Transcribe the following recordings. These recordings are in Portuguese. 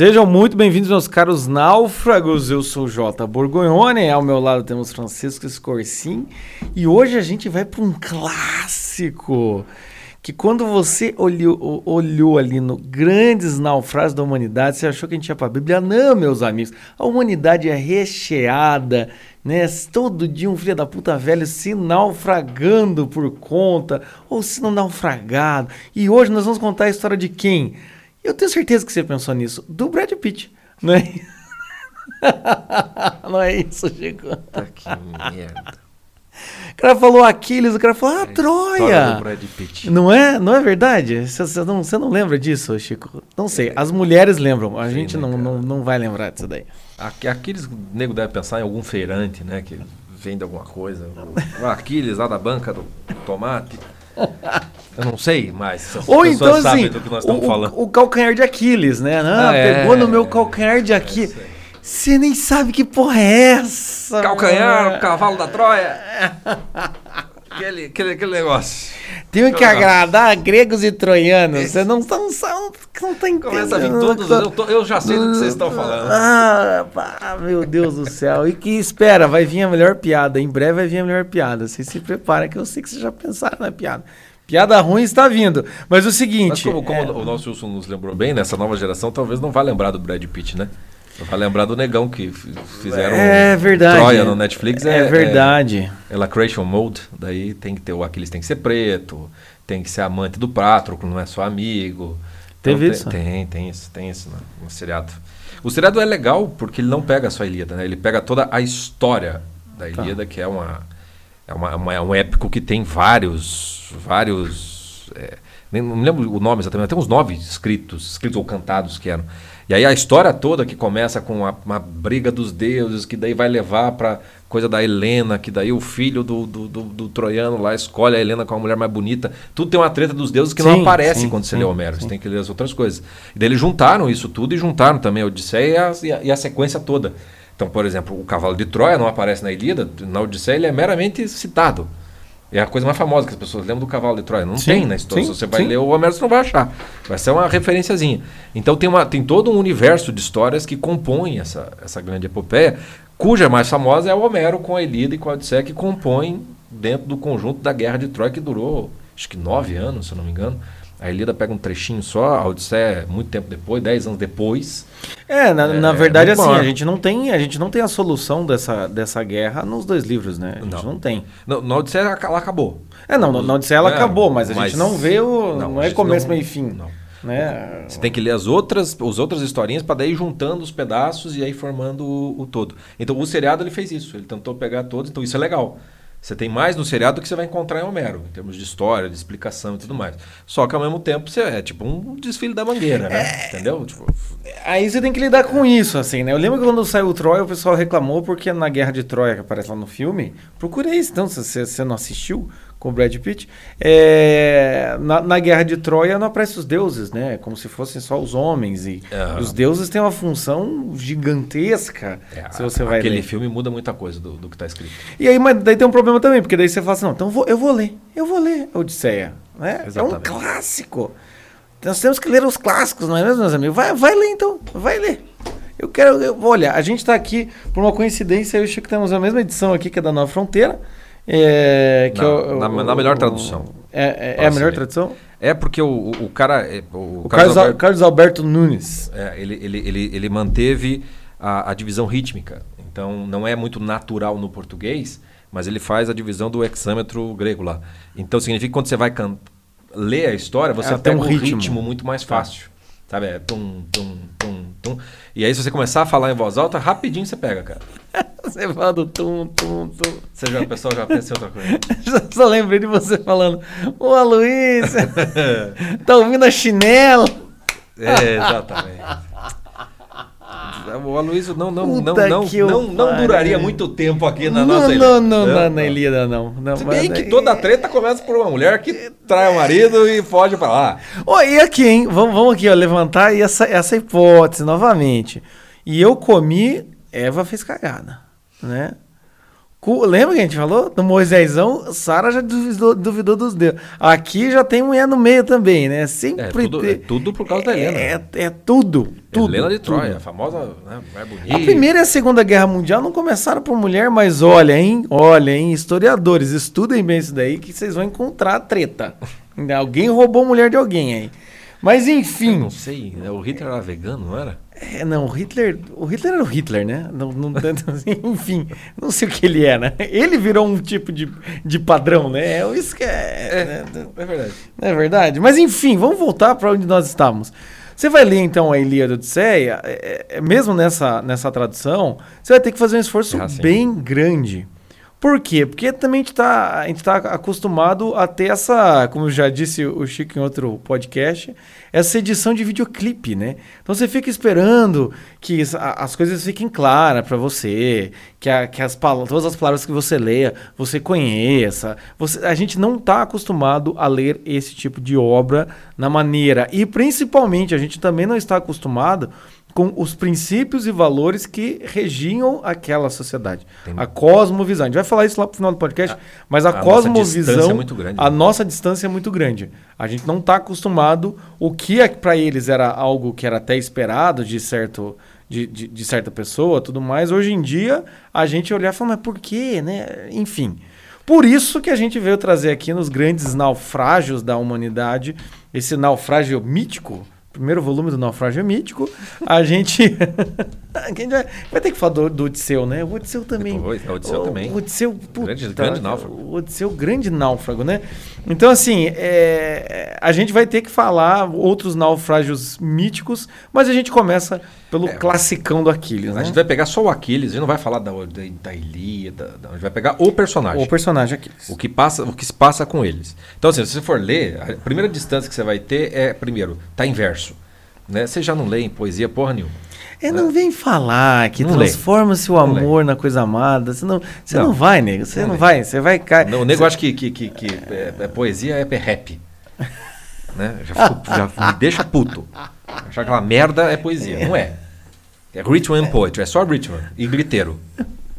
Sejam muito bem-vindos, meus caros náufragos. Eu sou Jota Borgonhone, ao meu lado temos Francisco Scorsin e hoje a gente vai para um clássico que quando você olhou, olhou ali no Grandes Naufrágios da Humanidade, você achou que a gente ia para a Bíblia. Não, meus amigos, a humanidade é recheada, né? Todo dia um filho da puta velho se naufragando por conta ou se não naufragado. E hoje nós vamos contar a história de quem? Eu tenho certeza que você pensou nisso. Do Brad Pitt, não é? não é isso, Chico? Tá que merda. O cara falou Aquiles, o cara falou, ah, É a Troia. do Brad Pitt. Não é? Não é verdade? Você, não, não lembra disso, Chico? Não sei. As mulheres lembram. A Sim, gente né, não, cara? não, não vai lembrar disso daí. Aqu- Aqueles nego deve pensar em algum feirante, né? Que vende alguma coisa. O Aquiles lá da banca do tomate. Eu não sei, mas as Ou então, assim, do que nós o, estamos o- falando. o calcanhar de Aquiles, né? Ah, Ah, é. pegou no meu calcanhar de Aquiles. Você nem sabe que porra é essa. Calcanhar, mano. o cavalo da Troia. aquele, aquele, aquele negócio. Tenho que agradar gregos e troianos. Você não, não, não, não tá entendendo. Começa a vir todos. Eu, tô- eu já sei do que vocês estão falando. Ah, pá, meu Deus do céu. E que espera, vai vir a melhor piada. Em breve vai vir a melhor piada. Vocês se preparem, que eu sei que vocês já pensaram na piada. Piada ruim está vindo. Mas o Mas seguinte. como, como é, o nosso Wilson nos lembrou bem, nessa nova geração talvez não vá lembrar do Brad Pitt, né? Vai lembrar do negão que fizeram é verdade. Troia no Netflix. É, verdade. É, Lacration Mode, daí tem que ter o Aquiles tem que ser preto, tem que ser amante do Pátroclo, não é só amigo. Então Teve tem, isso? Tem, tem isso, tem isso no, no seriado. O seriado é legal porque ele não pega só a Ilíada, né? Ele pega toda a história da Tá. Ilíada, que é uma é, uma, uma- é um épico que tem vários vários é, nem, não me lembro o nome exatamente, tem uns nove escritos, escritos ou cantados que eram. E aí a história toda que começa com a- uma briga dos deuses, que daí vai levar pra coisa da Helena, que daí o filho do, do, do- do troiano lá escolhe a Helena como a mulher mais bonita. Tudo tem uma treta dos deuses que não Sim, aparece sim, quando você sim, lê Homero. Você tem que ler as outras coisas. E daí eles juntaram isso tudo e juntaram também a Odisseia e a, e a- e a sequência toda. Então, por exemplo, o cavalo de Troia não aparece na Ilíada, na Odisseia ele é meramente citado. É a coisa mais famosa que as pessoas lembram do cavalo de Troia. Não Sim, tem na história. sim, Se você vai sim. ler o Homero, você não vai achar. Vai ser uma referenciazinha. Então tem, uma, tem todo um universo de histórias que compõem essa, essa grande epopeia, cuja mais famosa é o Homero com a Ilíada e com a Odisseia, que compõem dentro do conjunto da Guerra de Troia, que durou acho que nove anos, se eu não me engano. A Ilíada pega um trechinho só, a Odisseia é muito tempo depois, dez anos depois. É, na, na É, verdade, muito assim, a gente, não tem, a gente não tem a solução dessa, dessa guerra nos dois livros, né? A gente não, Não. tem. Na, na Odisseia ela acabou. É, não, na- na Odisseia ela É, acabou, mas a gente mas- não vê o. Não, não, é começo, não- meio e fim. não. Né? Você tem que ler as outras, as outras historinhas para daí ir juntando os pedaços e aí formando o, o todo. Então o seriado ele fez isso, ele tentou pegar todos, então isso é legal. Você tem mais no seriado do que você vai encontrar em Homero, em termos de história, de explicação e tudo mais. Só que ao mesmo tempo você é tipo um desfile da mangueira, né? Entendeu? Tipo, Aí você tem que lidar com isso, assim, né? Eu lembro que quando saiu o Troia, o pessoal reclamou porque na Guerra de Troia, que aparece lá no filme, procurei isso, então, se você não assistiu com o Brad Pitt, é, na, na Guerra de Troia não aparecem os deuses, né? Como se fossem só os homens. E os deuses têm uma função gigantesca, é, se você vai aquele ler. filme muda muita coisa do, do que está escrito. E aí, mas daí tem um problema também, porque daí você fala assim, não, então eu vou, eu vou ler, eu vou ler a Odisseia. Né? É um clássico. Nós temos que ler os clássicos, não é mesmo, meus amigos? Vai, vai ler então, vai ler. Eu quero. eu- olha, a gente está aqui, por uma coincidência, eu e o Chico temos a mesma edição aqui, que é da Nova Fronteira. É, que Na- é o- na- o- na melhor tradução. É, é- é a melhor tradução? É porque o, o, cara. é, O, O Carlos, Al- Alberto- Carlos Alberto Nunes. É, ele, ele, ele, ele manteve a, a divisão rítmica. Então, não é muito natural no português, mas ele faz a divisão do hexâmetro grego lá. Então, significa que quando você vai can- ler a história, você Ela tem um ritmo. ritmo, muito mais fácil. Sabe? É tum, tum, tum, tum. E aí, se você começar a falar em voz alta, rapidinho você pega, cara. Você fala do tum, tum, tum. Você já, o pessoal já pensa em outra coisa. Só lembrei de você falando, ô Aloysio, tá ouvindo a chinela? É, exatamente. O Aloysio não, não, não, Puta não, não, não duraria muito tempo aqui na não, nossa não, ilha. não, não, na Ilíada não. não Se bem que toda treta começa por uma mulher que trai o marido e foge pra lá. Ó, e aqui, hein? Vamos, vamos aqui, ó, levantar essa, essa hipótese novamente. E eu comi, Eva fez cagada, né? Lembra que a gente falou? No Moisésão, Sara já duvidou, duvidou dos deuses. Aqui já tem mulher no meio também, né? Sempre É tudo, é tudo por causa da Helena. É, é tudo, tudo. Helena de tudo. Troia, a famosa né, mulher bonita. A Primeira e a Segunda Guerra Mundial não começaram por mulher, mas olha, hein? Olha, hein? Historiadores, estudem bem isso daí que vocês vão encontrar treta. Alguém roubou mulher de alguém aí. Mas Eu enfim. não sei, né, o Hitler era vegano, não era? É, não, o Hitler. O Hitler era o Hitler, né? Não, não, enfim, não sei o que ele era. Ele virou um tipo de, de padrão, né? É isso que é. né? É verdade. Não é verdade? Mas enfim, vamos voltar para onde nós estávamos. Você vai ler então a Ilíada Odisseia, é, é, mesmo nessa, nessa tradução, você vai ter que fazer um esforço É assim. bem grande. Por quê? Porque também a gente está tá acostumado a ter essa, como já disse o Chico em outro podcast, essa edição de videoclipe, né? Então você fica esperando que as- as coisas fiquem claras para você, que, a- que as, todas as palavras que você leia, você conheça. Você- a gente não está acostumado a ler esse tipo de obra na maneira. E principalmente, a gente também não está acostumado com os princípios e valores que regiam aquela sociedade. Tem- A cosmovisão. A gente vai falar isso lá pro final do podcast, mas a, a cosmovisão. é muito grande, A né? nossa distância é muito grande. A gente não está acostumado. O que para eles era algo que era até esperado de certo. De, de, de certa pessoa, tudo mais. Hoje em dia, a gente olhar e falar, mas por quê, né? Enfim. Por isso que a gente veio trazer aqui nos grandes naufrágios da humanidade, esse naufrágio mítico, primeiro volume do naufrágio mítico, a gente, vai, vai ter que falar do, do Odisseu, né? O Odisseu também. Depois, o Odisseu também. O Odisseu, puta, Grande- grande náufrago. O Odisseu, grande náufrago, né? Então, assim, é, a gente vai ter que falar outros naufrágios míticos, mas a gente começa pelo É. classicão do Aquiles, A né? gente vai pegar só o Aquiles, a gente não vai falar da, da, da Ilíada, da- a gente vai pegar o personagem. O personagem Aquiles. O que, passa, o que se passa com eles. Então, assim, se você for ler, a primeira distância que você vai ter é, primeiro, tá em verso. Né? Você já não lê em poesia porra nenhuma. É, não vem falar que transforma-se o Não lê. amor na coisa amada. Você não, você não. Não. vai, nego. Você Não não, vai. Você vai cair. Não, o nego acha que, que, que, que é, é poesia é rap. Né? Já, fico- já me deixa puto. Achar aquela merda é poesia. Não é. É ritual and poetry. É só ritual e griteiro.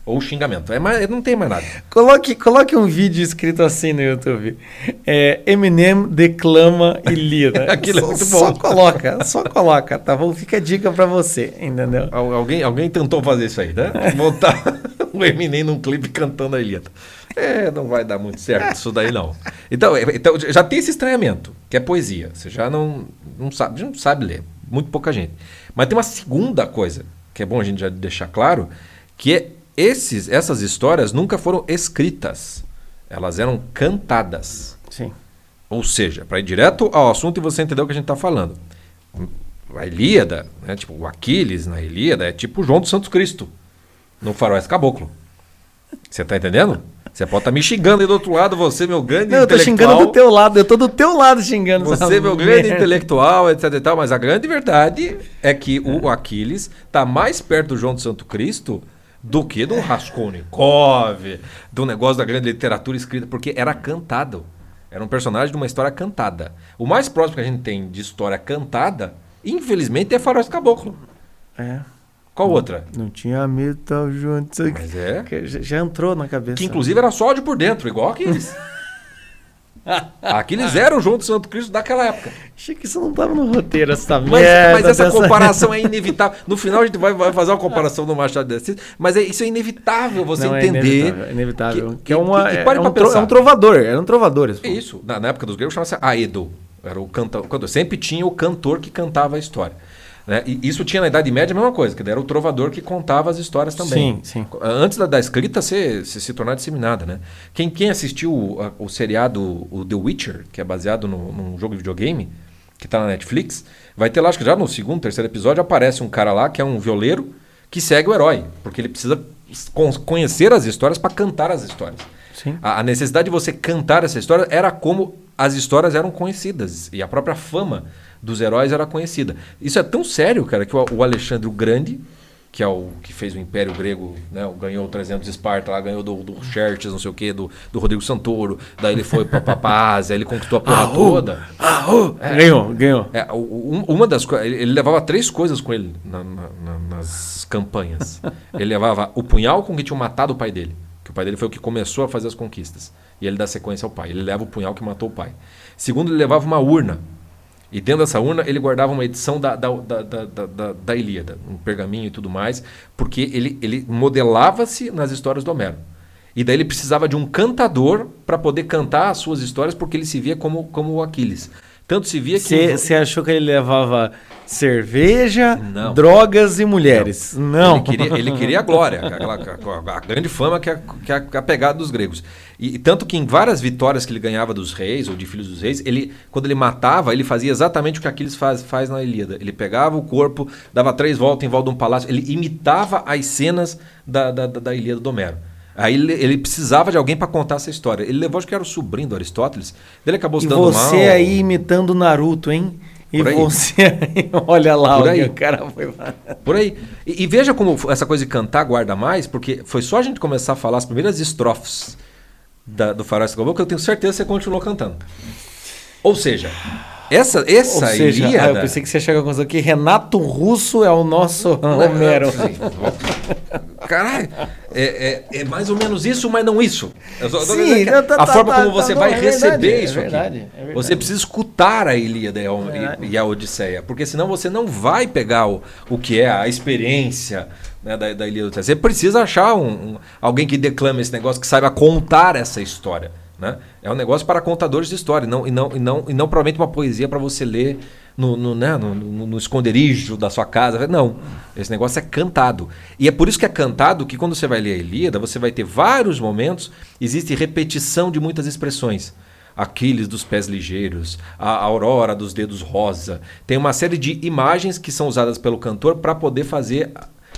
Ou xingamento. É mais, não tem mais nada. Coloque, coloque um vídeo escrito assim no YouTube. É, Eminem declama Ilíada. Aquilo é Só- muito Só bom. coloca, só coloca, tá bom? Fica a dica pra você, entendeu? Al- Alguém, alguém tentou fazer isso aí, né? Botar o Eminem num clipe cantando a Ilíada. É, não vai dar muito certo isso daí, não. Então, é- então já tem esse estranhamento, que é poesia. Você já não, não, sabe, não sabe ler. Muito pouca gente. Mas tem uma segunda coisa, que é bom a gente já deixar claro, que é esses, essas histórias nunca foram escritas. Elas eram cantadas. Sim. Ou seja, para ir direto ao assunto e você entender o que a gente está falando. A Ilíada, né, tipo, o Aquiles na Ilíada é tipo o João do Santo Cristo no Faroeste Caboclo. Você tá entendendo? Você pode estar me xingando aí do outro lado, você, meu grande Não, eu tô intelectual. xingando do teu lado, eu tô do teu lado xingando Você, meu grande merda. intelectual, etc e tal, mas a grande verdade é que o Aquiles está mais perto do João do Santo Cristo do que do Raskolnikov, do negócio da grande literatura escrita, porque era cantado. Era um personagem de uma história cantada. O mais próximo que a gente tem de história cantada, infelizmente, é Faroeste Caboclo. É, Qual outra? não tinha medo tal junto. Mas é. Que Já, entrou na cabeça. Que inclusive era só ódio por dentro, igual Aquiles. Aquiles era o João do Santo Cristo daquela época. Achei que isso não tava no roteiro, essa Mas, merda. mas essa dessa- comparação é inevitável. No final a gente vai, vai fazer uma comparação do Machado de Assis, mas é- isso é inevitável você Não, é entender. inevitável, é inevitável. que- Que, é uma. é, um pra tro- pensar. é um trovador, eram trovadores. É isso. Na, na época dos gregos chamava-se Aedo. Era o cantor. Sempre tinha o cantor que cantava a história. Né? E isso tinha na Idade Média a mesma coisa, que era o trovador que contava as histórias também. Sim, sim. Antes da, da escrita ser, se, se tornar disseminada. Né? Quem, quem assistiu o, a- o seriado o The Witcher, que é baseado no, num jogo de videogame, que está na Netflix, vai ter lá, acho que já no segundo, terceiro episódio, aparece um cara lá que é um violeiro que segue o herói, porque ele precisa con- conhecer as histórias para cantar as histórias. Sim. A, a necessidade de você cantar essa história era como as histórias eram conhecidas e a própria fama dos heróis era conhecida. Isso é tão sério, cara, que o, Alexandre o Grande, que é o que fez o Império Grego, né, ganhou o 300 de Esparta, lá ganhou do, do Xerxes, não sei o quê, do, do Rodrigo Santoro, daí ele foi para a Ásia, ele conquistou a porra toda. Ganhou, ganhou. É, o- o- um- uma das coisas. Ele, ele levava três coisas com ele na- na- na- nas campanhas. ele levava o punhal com que tinham matado o pai dele. Que o pai dele foi o que começou a fazer as conquistas. E ele dá sequência ao pai. Ele leva o punhal que matou o pai. Segundo, ele levava uma urna. E dentro dessa urna ele guardava uma edição da, da, da, da, da, da Ilíada, um pergaminho e tudo mais, porque ele, ele modelava-se nas histórias do Homero. E daí ele precisava de um cantador para poder cantar as suas histórias, porque ele se via como, como o Aquiles. Tanto se via que. Você achou que ele levava cerveja, não. drogas e mulheres? Não. não. Ele, queria, ele queria a glória, aquela, a, a, grande fama que é, que é a pegada dos gregos. E, tanto que em várias vitórias que ele ganhava dos reis ou de filhos dos reis, ele, quando ele matava, ele fazia exatamente o que Aquiles faz, faz na Ilíada. Ele pegava o corpo, dava três voltas em volta de um palácio, ele imitava as cenas da, da, da Ilíada do Homero. Aí ele, ele, precisava de alguém para contar essa história. Ele levou, acho que era o sobrinho do Aristóteles. Ele acabou se dando mal. E você aí imitando Naruto, hein? E você aí, olha lá Por aí. o cara foi lá. Por aí. E, e, veja como essa coisa de cantar guarda mais, porque foi só a gente começar a falar as primeiras estrofes da, do Faroeste Global que eu tenho certeza que você continuou cantando. Ou seja, essa, essa Ou seja, Ilíada... Ah, eu pensei que você chegou a conclusão que Renato Russo é o nosso Homero. Caralho, é, é, é, mais ou menos isso, mas não isso. Sim, tá, tá, a tá, forma tá, como você tá, vai é receber verdade, isso é verdade, aqui. É. Você precisa escutar a Ilíada e, e a Odisseia, porque senão você não vai pegar o, o que é a experiência né, da, da Ilíada e Odisseia. Você precisa achar um, um, alguém que declame esse negócio, que saiba contar essa história. Né? É um negócio para contadores de história, não, e, não, e, não, e não provavelmente uma poesia para você ler no, no, né, no, no, no, esconderijo da sua casa. Não, esse negócio é cantado. E é por isso que é cantado que quando você vai ler a Ilíada, você vai ter vários momentos, existe repetição de muitas expressões. Aquiles dos pés ligeiros, a aurora dos dedos rosa. Tem uma série de imagens que são usadas pelo cantor para poder fazer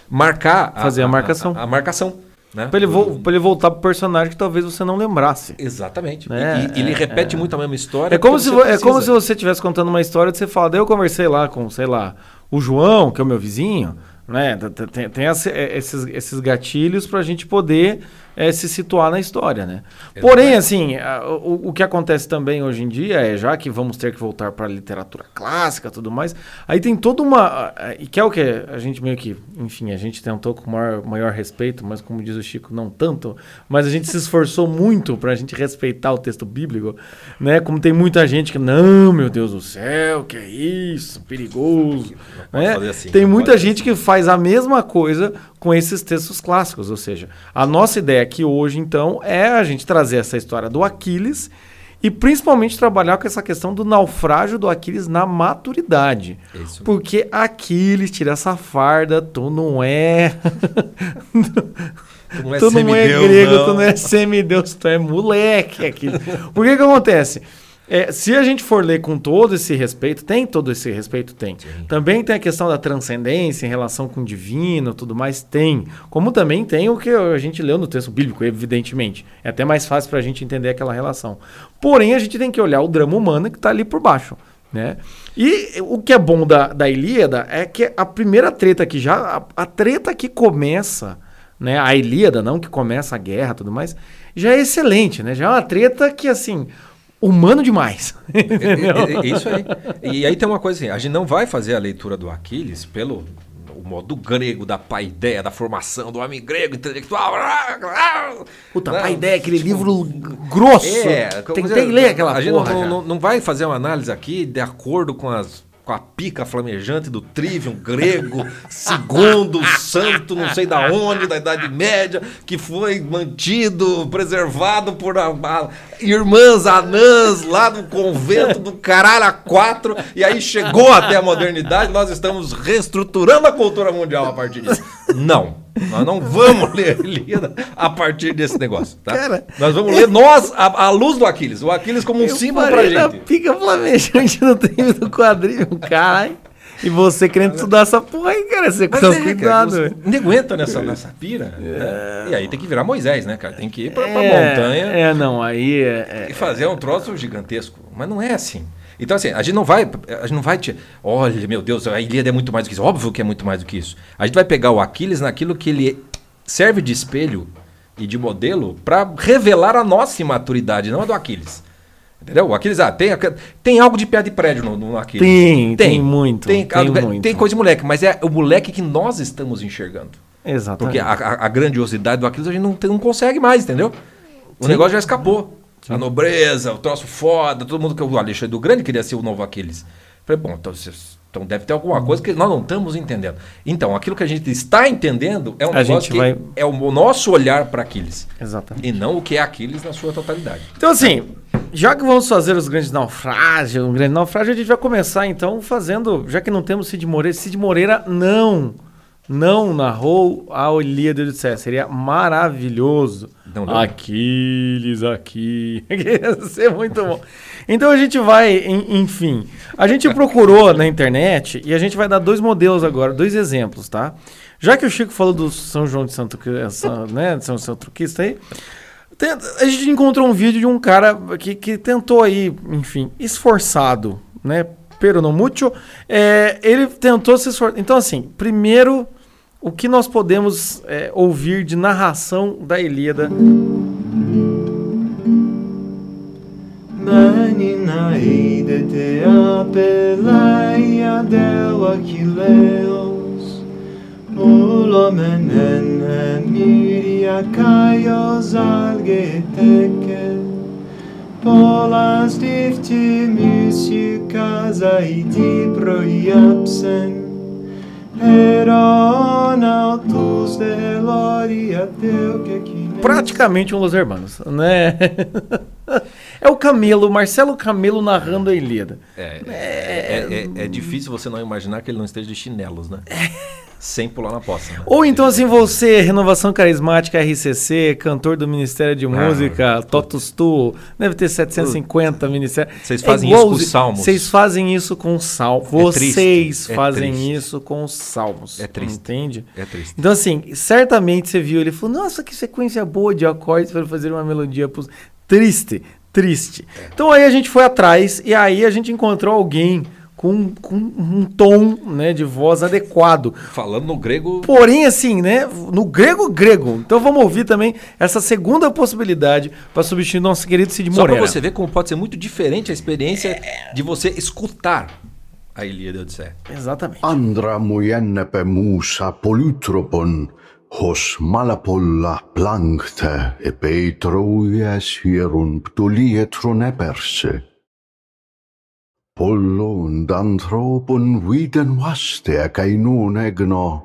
marcar fazer a, a marcação. A, a, a marcação. Né? Pra, ele vo pra ele voltar pro personagem que talvez você não lembrasse. Exatamente. Né? E, e, ele é, repete é. muito a mesma história. É como, se, é como se você estivesse contando uma história de você fala, daí eu conversei lá com, sei lá, o João, que é o meu vizinho, né? Tem, tem é, esses, esses gatilhos para a gente poder é, se situar na história, né? Porém, assim, a, o, o, que acontece também hoje em dia é, já que vamos ter que voltar para a literatura clássica tudo mais, aí tem toda uma... E que é o que a gente meio que... Enfim, a gente tentou com maior, maior respeito, mas como diz o Chico, não tanto, mas a gente se esforçou muito para a gente respeitar o texto bíblico, né? Como tem muita gente que, não, meu Deus do céu, que é isso, perigoso. Né? Assim, tem muita gente assim. que faz a mesma coisa com esses textos clássicos. Ou seja, a nossa ideia aqui hoje, então, é a gente trazer essa história do Aquiles e principalmente trabalhar com essa questão do naufrágio do Aquiles na maturidade. Isso. Porque Aquiles tira essa farda, tu não é. Tu não é, tu não é grego, não. tu não é semideus, tu é moleque. Aquiles. Por que que acontece? É, se a gente for ler com todo esse respeito, tem todo esse respeito? Tem. Sim. Também tem a questão da transcendência em relação com o divino tudo mais? Tem. Como também tem o que a gente leu no texto bíblico, evidentemente. É até mais fácil para a gente entender aquela relação. Porém, a gente tem que olhar o drama humano que está ali por baixo. Né? E o que é bom da, da Ilíada é que a primeira treta que já. A, a treta que começa, né? A Ilíada, não que começa a guerra tudo mais, já é excelente, né? Já é uma treta que assim humano demais. é, é, é, isso aí. E aí tem uma coisa assim, a gente não vai fazer a leitura do Aquiles pelo o modo grego da paideia, da formação do homem grego, intelectual. Puta, não, paideia, aquele tipo, livro grosso. É, Tentei ler aquela a gente porra. Não, não, não vai fazer uma análise aqui de acordo com as com a pica flamejante do Trivium grego, segundo santo, não sei da onde, da Idade Média, que foi mantido, preservado por a, a, irmãs anãs lá no convento do caralho a quatro, e aí chegou até a modernidade, nós estamos reestruturando a cultura mundial a partir disso. Não. Nós não vamos ler Ilíada a partir desse negócio, tá? Cara, nós vamos ler nós, a, a, luz do Aquiles. O Aquiles como um símbolo pra gente. Pica flamejante no tempo do quadrinho, caralho. E você querendo estudar essa porra aí, cara. Você com é, cuidado, velho. Não aguenta nessa, nessa pira. Né? É. Né? E aí tem que virar Moisés, né, cara? Tem que ir pra, pra é, montanha. É, não, aí é, é, E fazer um troço gigantesco. Mas não é assim. Então, assim, a gente não vai. A gente não vai te. Olha, meu Deus, a Ilíada é muito mais do que isso. Óbvio que é muito mais do que isso. A gente vai pegar o Aquiles naquilo que ele serve de espelho e de modelo para revelar a nossa imaturidade, não a do Aquiles. Entendeu? O Aquiles, ah, tem, tem algo de pé de prédio no, no Aquiles. Tem, tem, tem muito. Tem, tem, muito. tem coisa de moleque, mas é o moleque que nós estamos enxergando. Exatamente. Porque a, a- a grandiosidade do Aquiles a gente não, não consegue mais, entendeu? O negócio já escapou. A nobreza, o troço foda, todo mundo que o Alexandre do Grande queria ser o novo Aquiles. Falei, bom, então, então deve ter alguma coisa que nós não estamos entendendo. Então, aquilo que a gente está entendendo é um A negócio que vai- é o nosso olhar para Aquiles. Exatamente. E não o que é Aquiles na sua totalidade. Então, assim, já que vamos fazer os grandes naufrágios, um grande naufrágio, a gente vai começar então fazendo, já que não temos Cid Moreira, Cid Moreira não, não narrou a Ilíada e Odisseia. Seria maravilhoso. Não, não. Aquiles aqui. Ia ser muito bom. Então a gente vai, en- enfim. A gente procurou na internet e a gente vai dar dois modelos agora, dois exemplos, tá? Já que o Chico falou do São João de Santo, Cri- São- né, de São São Truquista aí, a gente encontrou um vídeo de um cara que, que tentou aí, enfim, esforçado, né? Pero no mucho. É, ele tentou se esforçar. Então, assim, primeiro, o que nós podemos é, ouvir de narração da Ilíada? Polas difti musikas aidi proiapsen De teu que Praticamente um Los Hermanos, né? é o Camelo, Marcelo Camelo narrando a Ilíada. É, é, é- é difícil você não imaginar que ele não esteja de chinelos, né? Sem pular na poça. né? Ou então, assim, você, Renovação Carismática RCC, cantor do Ministério de Música, Totus Tu, deve ter 750 ministérios. Vocês fazem isso com os salmos. Vocês fazem isso com salmos. É Vocês é fazem isso com os salmos. É triste. Entende? É triste. Então, assim, certamente você viu, ele falou, nossa, que sequência boa de acordes para fazer uma melodia. pros-". Triste, triste. Então aí a gente foi atrás e aí a gente encontrou alguém com, com um tom né, de voz adequado. Falando no grego, Porém, assim, né? No grego, grego. Então vamos ouvir também essa segunda possibilidade para substituir nosso querido Cid Só Moreira. pra você ver como pode ser muito diferente a experiência de você escutar a Ilíada Odisseia. Exatamente. Andra mujennepe muussa polytropon, hos malapolla plankte e peitroies hierun ptolietron eperse. Pollon dantropon viden vaste kainun egno,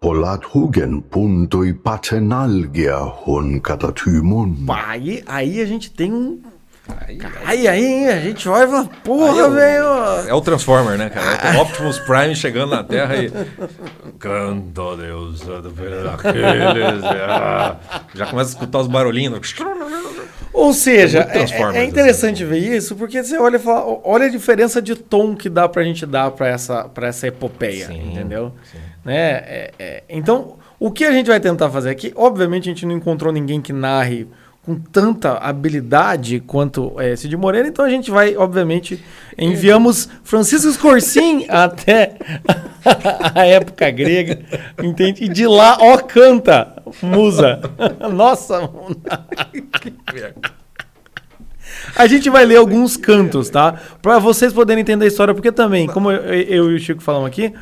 pollat hugen puntoi patenalgia hon katatymon. Pá, Aí, aí a gente tem um. Aí, Aí, aí, a gente vai e fala, porra, eu- velho. é o Transformer, né, cara? É o Optimus Prime chegando na Terra e. Canto Deus daqueles. ah. Já começa a escutar os barulhinhos. Ou seja, É é, é interessante ver isso, porque você olha e fala, olha a diferença de tom que dá pra gente dar pra essa, pra essa epopeia, Sim, entendeu? Né? É, é, então, o que a gente vai tentar fazer aqui, obviamente a gente não encontrou ninguém que narre com tanta habilidade quanto é, Cid Moreira, então a gente vai, obviamente, enviamos Francisco Scorsin até a época grega, entende? E de lá, ó, canta, musa. Nossa, a gente vai ler alguns cantos, tá? Pra vocês poderem entender a história, porque também, como eu, eu e o Chico falamos aqui,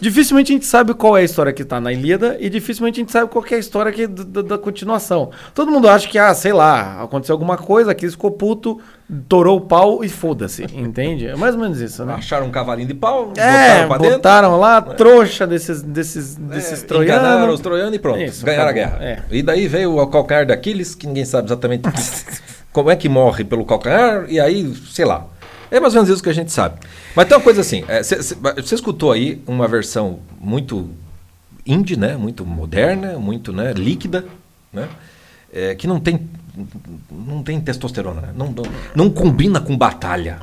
dificilmente a gente sabe qual é a história que tá na Ilíada e dificilmente a gente sabe qual é a história que, da, da continuação. Todo mundo acha que, ah, sei lá, aconteceu alguma coisa, aquele ficou puto, torou o pau e foda-se, entende? É mais ou menos isso, né? Acharam um cavalinho de pau, É, botaram botaram lá, trouxa desses, desses, desses É, troianos. Enganaram os troianos e pronto. Isso, ganharam acabou, a guerra. é. E daí veio o calcanhar daqueles, que ninguém sabe exatamente como é que morre pelo calcanhar, e aí, sei lá. É mais ou menos isso que a gente sabe. Mas tem uma coisa assim, você escutou aí uma versão muito indie, né? Muito moderna, muito né? líquida, né? É, que não tem não tem testosterona, né? não, não, não combina com batalha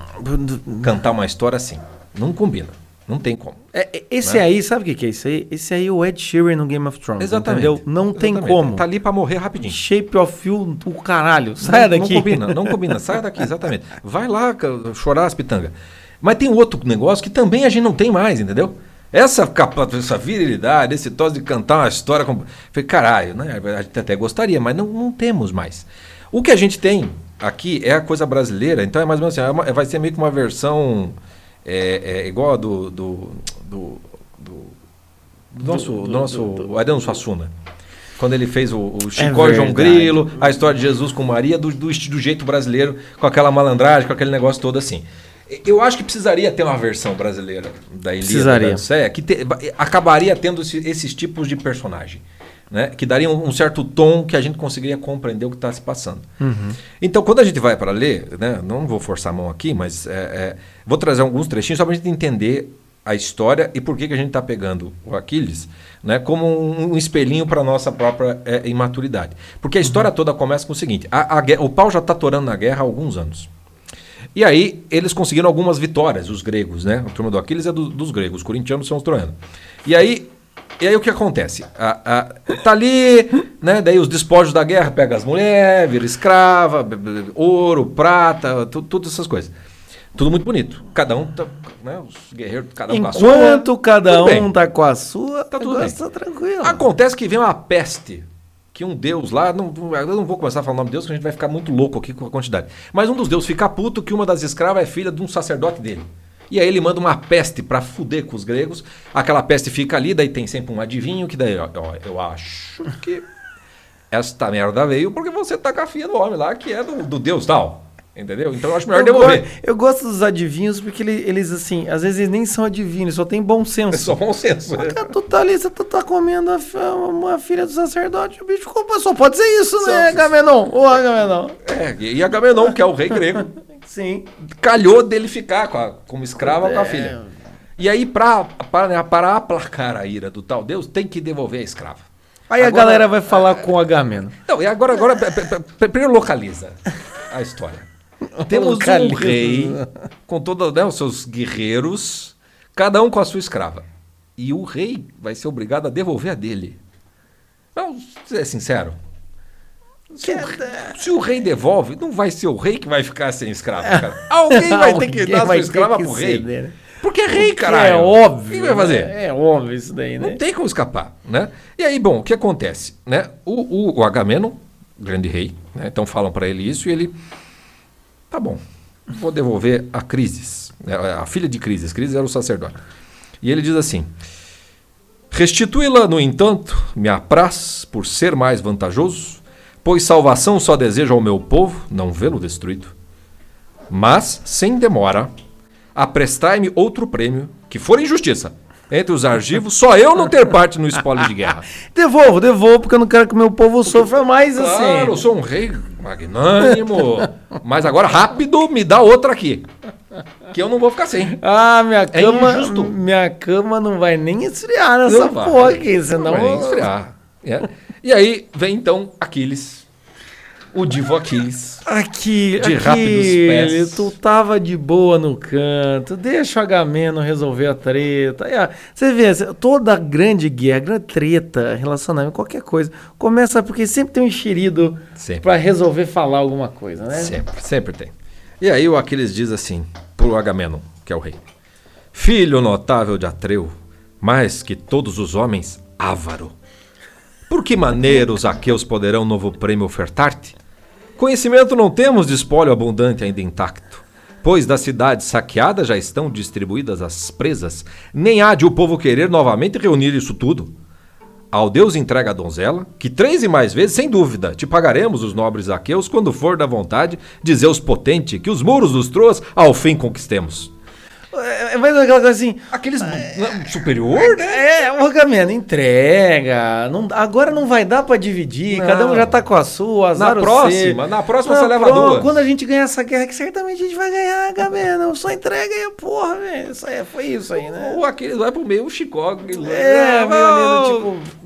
cantar uma história assim. Não combina. Não tem como. É, é, esse aí, sabe o que, que é isso aí? Esse aí é o Ed Sheeran no Game of Thrones, Exatamente. entendeu? Não tem Exatamente. como. Tá ali pra morrer rapidinho. Shape of You, o caralho. Saia não, daqui. Não combina, não combina. Sai daqui, exatamente. Vai lá chorar as pitangas. Mas tem outro negócio que também a gente não tem mais, entendeu? Essa, capa, essa virilidade, esse tosse de cantar uma história. Com... Falei, caralho, né? A gente até gostaria, mas não, não temos mais. O que a gente tem aqui é a coisa brasileira, então é mais ou menos assim, é uma- vai ser meio que uma versão é, é, igual a do, do, do, do, do nosso, Do- nosso do- do- Adriano Suassuna. Quando ele fez o, o Chicó e João. Grilo, a história de Jesus com Maria, do, do, do jeito brasileiro, com aquela malandragem, com aquele negócio todo assim. Eu acho que precisaria ter uma versão brasileira da Ilíada Precisaria. da Odisseia, que te- acabaria tendo esse- esses tipos de personagem. Né? Que daria um, um certo tom que a gente conseguiria compreender o que está se passando. Então, quando a gente vai para ler, né, não vou forçar a mão aqui, mas é, é, vou trazer alguns trechinhos só para a gente entender a história e por que, que a gente está pegando o Aquiles né, como um, um espelhinho para a nossa própria é, imaturidade. Porque a história toda começa com o seguinte: a- a o pau já está torando na guerra há alguns anos. E aí eles conseguiram algumas vitórias, os gregos, né? A turma do Aquiles é do- dos gregos, os corintianos são os troianos. E aí, e aí o que acontece? A, a- tá ali, né? Daí os despojos da guerra, pega as mulheres, vira escrava, ouro, prata, tu, todas essas coisas. Tudo muito bonito. Cada um, tá, né? Os guerreiros, cada um com a sua. Enquanto cada bem. um tá com a sua, Tá tudo bem. tá tranquilo. Acontece que vem uma peste. Que um deus lá, não, não- eu não vou começar a falar o nome de Deus, porque a gente vai ficar muito louco aqui com a quantidade. Mas um dos deuses fica puto que uma das escravas é filha de um sacerdote dele. E aí ele manda uma peste pra fuder com os gregos. Aquela peste fica ali, daí tem sempre um adivinho, que daí, ó, ó, eu acho que esta merda veio porque você tá com a filha do homem lá, que é do, do deus tal. Entendeu? Então eu acho melhor eu, devolver. go- eu gosto dos adivinhos porque ele- eles, assim, às vezes eles nem são adivinhos, só tem bom É senso. só bom senso. né? Cara, tu tá ali, tu tá comendo a, filha do sacerdote, o bicho culpa, só pode ser isso, Só- né, Agamenon? Ô, Agamenon. É, e Agamenon, que é o rei grego, Sim. calhou dele ficar com a- como escrava com a É. filha. E aí, pra, para, né, para aplacar a ira do tal Deus, tem que devolver a escrava. Aí a Agora- galera vai falar com o Agamemnon. Não, e agora, agora primeiro localiza a história. Temos um rei com todos né, os seus guerreiros, cada um com a sua escrava. E o rei vai ser obrigado a devolver a dele. Vamos ser sincero. Se o, se o rei devolve, não vai ser o rei que vai ficar sem escravo, cara. Alguém vai ter que dar sua escrava pro rei. ceder, né? Porque é rei, caralho. É óbvio. O que vai fazer? né? É óbvio isso daí, né? Não tem como escapar, né? E aí, bom, o que acontece, né? O, o, o Agamenon, grande rei, né? então falam para ele isso e ele, tá bom, vou devolver a Crises, né? a filha de Crises, Crises era o sacerdote. E ele diz assim, restituí-la, no entanto, me apraz por ser mais vantajoso, pois salvação só desejo ao meu povo, não vê-lo destruído. Mas, sem demora, aprestai-me outro prêmio, que for injustiça. Entre os argivos, só eu não ter parte no espólio de guerra. Devolvo, devolvo, porque eu não quero que meu povo sofra mais Claro, eu assim. sou um rei magnânimo. Mas agora, rápido, me dá outra aqui. Que eu não vou ficar sem. Ah, minha É cama. injusto. minha cama não vai nem esfriar nessa Não vai. porra aqui, senão. Não vai nem esfriar. É. E aí vem então Aquiles. O divo Aquiles. Aqui, De aqui, rápidos pés. tu tava de boa no canto, deixa o Agamemnon resolver a treta. Aí, ó, você vê, toda grande guerra, grande treta, relacionamento, qualquer coisa, começa porque sempre tem um enxerido pra resolver falar alguma coisa, né? Sempre, sempre tem. E aí o Aquiles diz assim, pro Agamenon, que é o rei. Filho notável de Atreu, mais que todos os homens, ávaro. Por que maneira os aqueus poderão novo prêmio ofertar-te? Conhecimento não temos de espólio abundante ainda intacto, pois das cidades saqueadas já estão distribuídas as presas, nem há de o povo querer novamente reunir isso tudo. Ao Deus entrega a donzela, que três e mais vezes, sem dúvida, te pagaremos os nobres aqueus quando for da vontade de Zeus potente, que os muros dos Troas ao fim conquistemos. É, é mais aquela coisa assim. Aqueles superior, né? É, o Agamemnon entrega. Não, agora não vai dar pra dividir. Não. Cada um já tá com a sua. azar Na próxima, na próxima Na você leva duas. Quando a gente ganhar essa guerra, que certamente a gente vai ganhar, Agamemnon. Só entrega aí, porra, velho. Isso aí, foi isso aí, né? Ou aqueles vai pro meio, o Chicó. É, meio ali do tipo.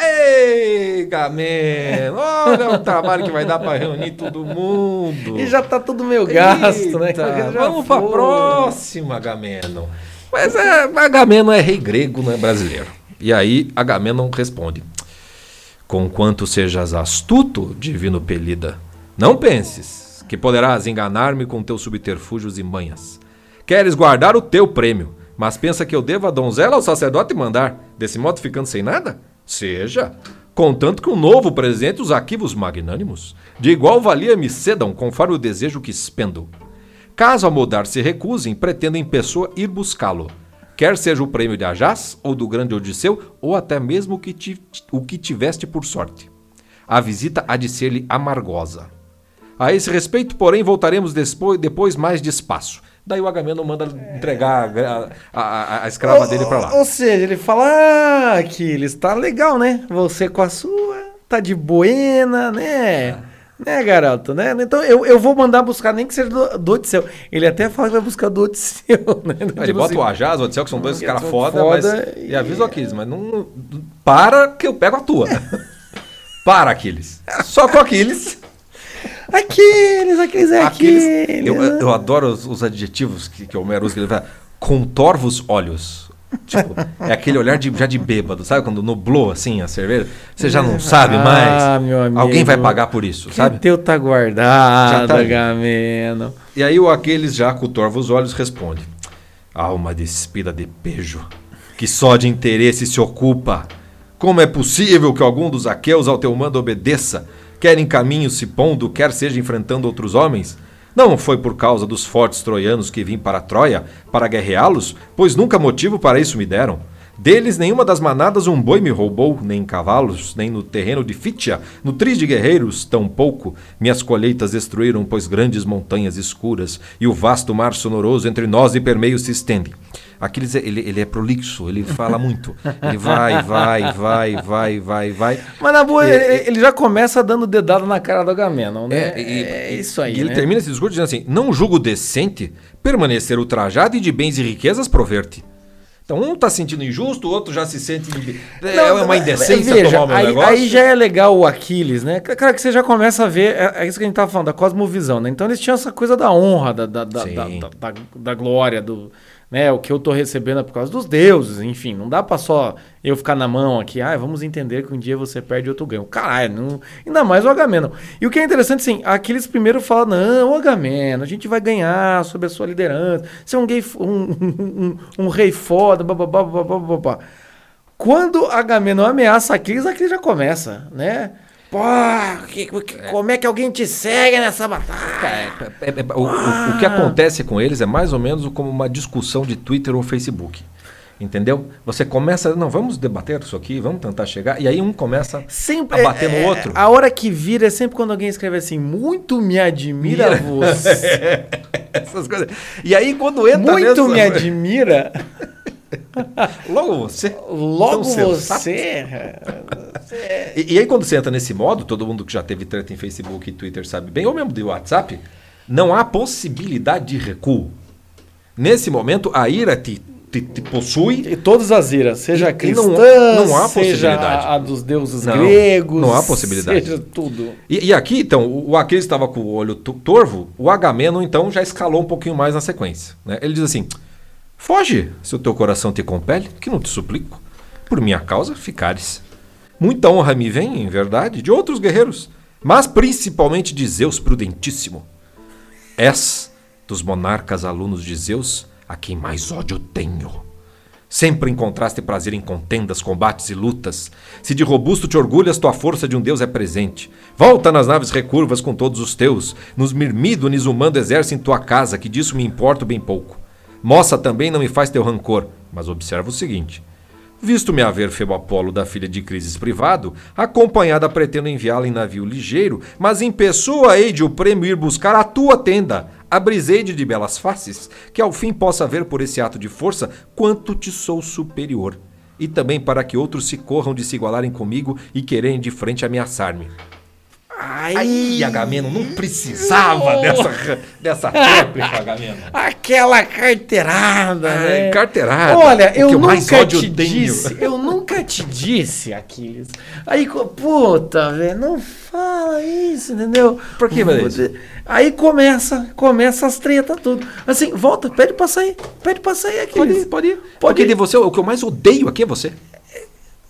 Ei, Gamen, olha o trabalho que vai dar pra reunir todo mundo. E já tá tudo meio gasto, né? Eita, Já Vamos pra foi. próxima, Agamenon. Mas é, Agamenon é rei grego, não é brasileiro. E aí Agamenon responde: Conquanto sejas astuto, divino Pelida, não penses que poderás enganar-me com teus subterfúgios e manhas. Queres guardar o teu prêmio, mas pensa que eu devo a donzela ao sacerdote mandar, desse modo ficando sem nada? Seja. Contanto que um novo presente os arquivos magnânimos, de igual valia me cedam conforme o desejo que expendo. Caso a mudar se recusem, pretendo em pessoa ir buscá-lo. quer seja o prêmio de Ajás, ou do grande Odisseu, ou até mesmo o que, o que tiveste por sorte. A visita há de ser-lhe amargosa. A esse respeito, porém, voltaremos despo- depois mais despaço. Daí o Agamenon manda entregar a a, a- a escrava dele pra lá. Ou seja, ele fala: Ah, Aquiles, tá legal, né? Você com a sua, tá de buena, né? Né, garoto, né? Então eu, eu vou mandar buscar, nem que seja do, do Odisseu. Ele até fala que vai buscar do Odisseu, né? Ele Tipo bota assim, o Ajaz, o Odisseu, que são dois caras foda, foda mas. e- E avisa o Aquiles, mas não. Para que eu pego a tua. Para, Aquiles. Só com o Aquiles. Aquiles, Aquiles é Aquiles. Aquiles. Eu, eu adoro os, os adjetivos que, que o Homero usa, que ele fala. Contorva os olhos. Tipo, é aquele olhar de, já de bêbado, sabe? Quando nublou assim a cerveja, você já não sabe Ah, mais. amigo. Alguém vai pagar por isso, sabe? teu tá guardado, tá ali. Agamemnon. E aí o Aquiles já contorva os olhos responde: Alma despida de pejo, que só de interesse se ocupa. Como é possível que algum dos aqueus ao teu mando obedeça, quer em caminho se pondo, quer seja enfrentando outros homens? Não foi por causa dos fortes troianos que vim para Troia, para guerreá-los, pois nunca motivo para isso me deram. Deles nenhuma das manadas um boi me roubou, nem em cavalos, nem no terreno de Fítia, no tris de guerreiros, tampouco. Minhas colheitas destruíram, pois grandes montanhas escuras e o vasto mar sonoroso entre nós e permeio se estende. Aquiles, é- ele, ele é prolixo, ele fala muito. Ele vai, vai, vai, vai, vai, vai. Mas na boa, ele, ele já começa dando dedada na cara do Agamenon, né? É, e- É isso aí, E ele né? termina esse discurso dizendo assim: Não julgo decente permanecer ultrajado e de bens e riquezas prover-te. Então, um tá sentindo injusto, o outro já se sente. É Não, uma é- indecência veja, tomar o meu aí, negócio. aí já é legal o Aquiles, né? Claro que você já começa a ver, é, é isso que a gente tava falando, da cosmovisão, né? Então eles tinham essa coisa da honra, da, da, da- da- da glória, do, né? O que eu tô recebendo é por causa dos deuses, enfim. Não dá pra só eu ficar na mão aqui, ah, vamos entender que um dia você perde e outro ganha. Caralho, não, ainda mais o Agamenon. E o que é interessante, assim, Aquiles primeiro fala, não, o Agamenon, a gente vai ganhar sob a sua liderança, você é um gay, um, um, um, um rei foda, bababá, bababá. Quando Agamenon ameaça Aquiles, Aquiles já começa, né? Pô, que- que- como é que alguém te segue nessa batalha? É, é, o, o- o que acontece com eles é mais ou menos como uma discussão de Twitter ou Facebook. Entendeu? Você começa, não, vamos debater isso aqui, vamos tentar chegar. E aí um começa Sempre a bater é- no outro. A hora que vira é sempre quando alguém escreve assim: Muito me admira você. Essas coisas. E aí quando entra Muito nessa- me admira. Logo você. Logo Então, sensato. você. E, e aí quando você entra nesse modo, todo mundo que já teve treta em Facebook e Twitter sabe bem, ou mesmo de WhatsApp, não há possibilidade de recuo. Nesse momento, a ira te, te, te possui. E todas as iras, seja E- cristã, não- não há possibilidade. a, dos deuses Não, gregos, não há possibilidade. seja tudo. E, e aqui, então, o, Aquiles estava com o olho torvo, o Agamemnon, então, já escalou um pouquinho mais na sequência. né? Ele diz assim: Foge, se o teu coração te compele, que não te suplico. Por minha causa, ficares. Muita honra me vem, em verdade, de outros guerreiros, mas principalmente de Zeus prudentíssimo. És, dos monarcas alunos de Zeus, a quem mais ódio tenho. Sempre encontraste prazer em contendas, combates e lutas. Se de robusto te orgulhas, tua força de um deus é presente. Volta nas naves recurvas com todos os teus. Nos mirmídones o mando exerce em tua casa, que disso me importo bem pouco. Moça também não me faz teu rancor, mas observa o seguinte. Visto-me haver Febo Apolo da filha de Crises privado, acompanhada pretendo enviá-la em navio ligeiro, mas em pessoa hei de o prêmio ir buscar a tua tenda, a briseide de belas faces, que ao fim possa ver por esse ato de força quanto te sou superior, e também para que outros se corram de se igualarem comigo e quererem de frente ameaçar-me. Aí, Agamemnon, não precisava dessa, dessa réplica, Agamemnon. Aquela carteirada, Ai, né? carteirada. Olha, eu mais nunca ódio te tenho. disse, eu nunca te disse, Aquiles. Aí, puta, velho, não fala isso, entendeu? Por que? Você- Aí começa, começa as tretas, tudo. Assim, volta, pede pra sair, pede pra sair, Pode Aquiles. ir, pode ir. Pode Porque ir. de você, o que eu mais odeio aqui é você.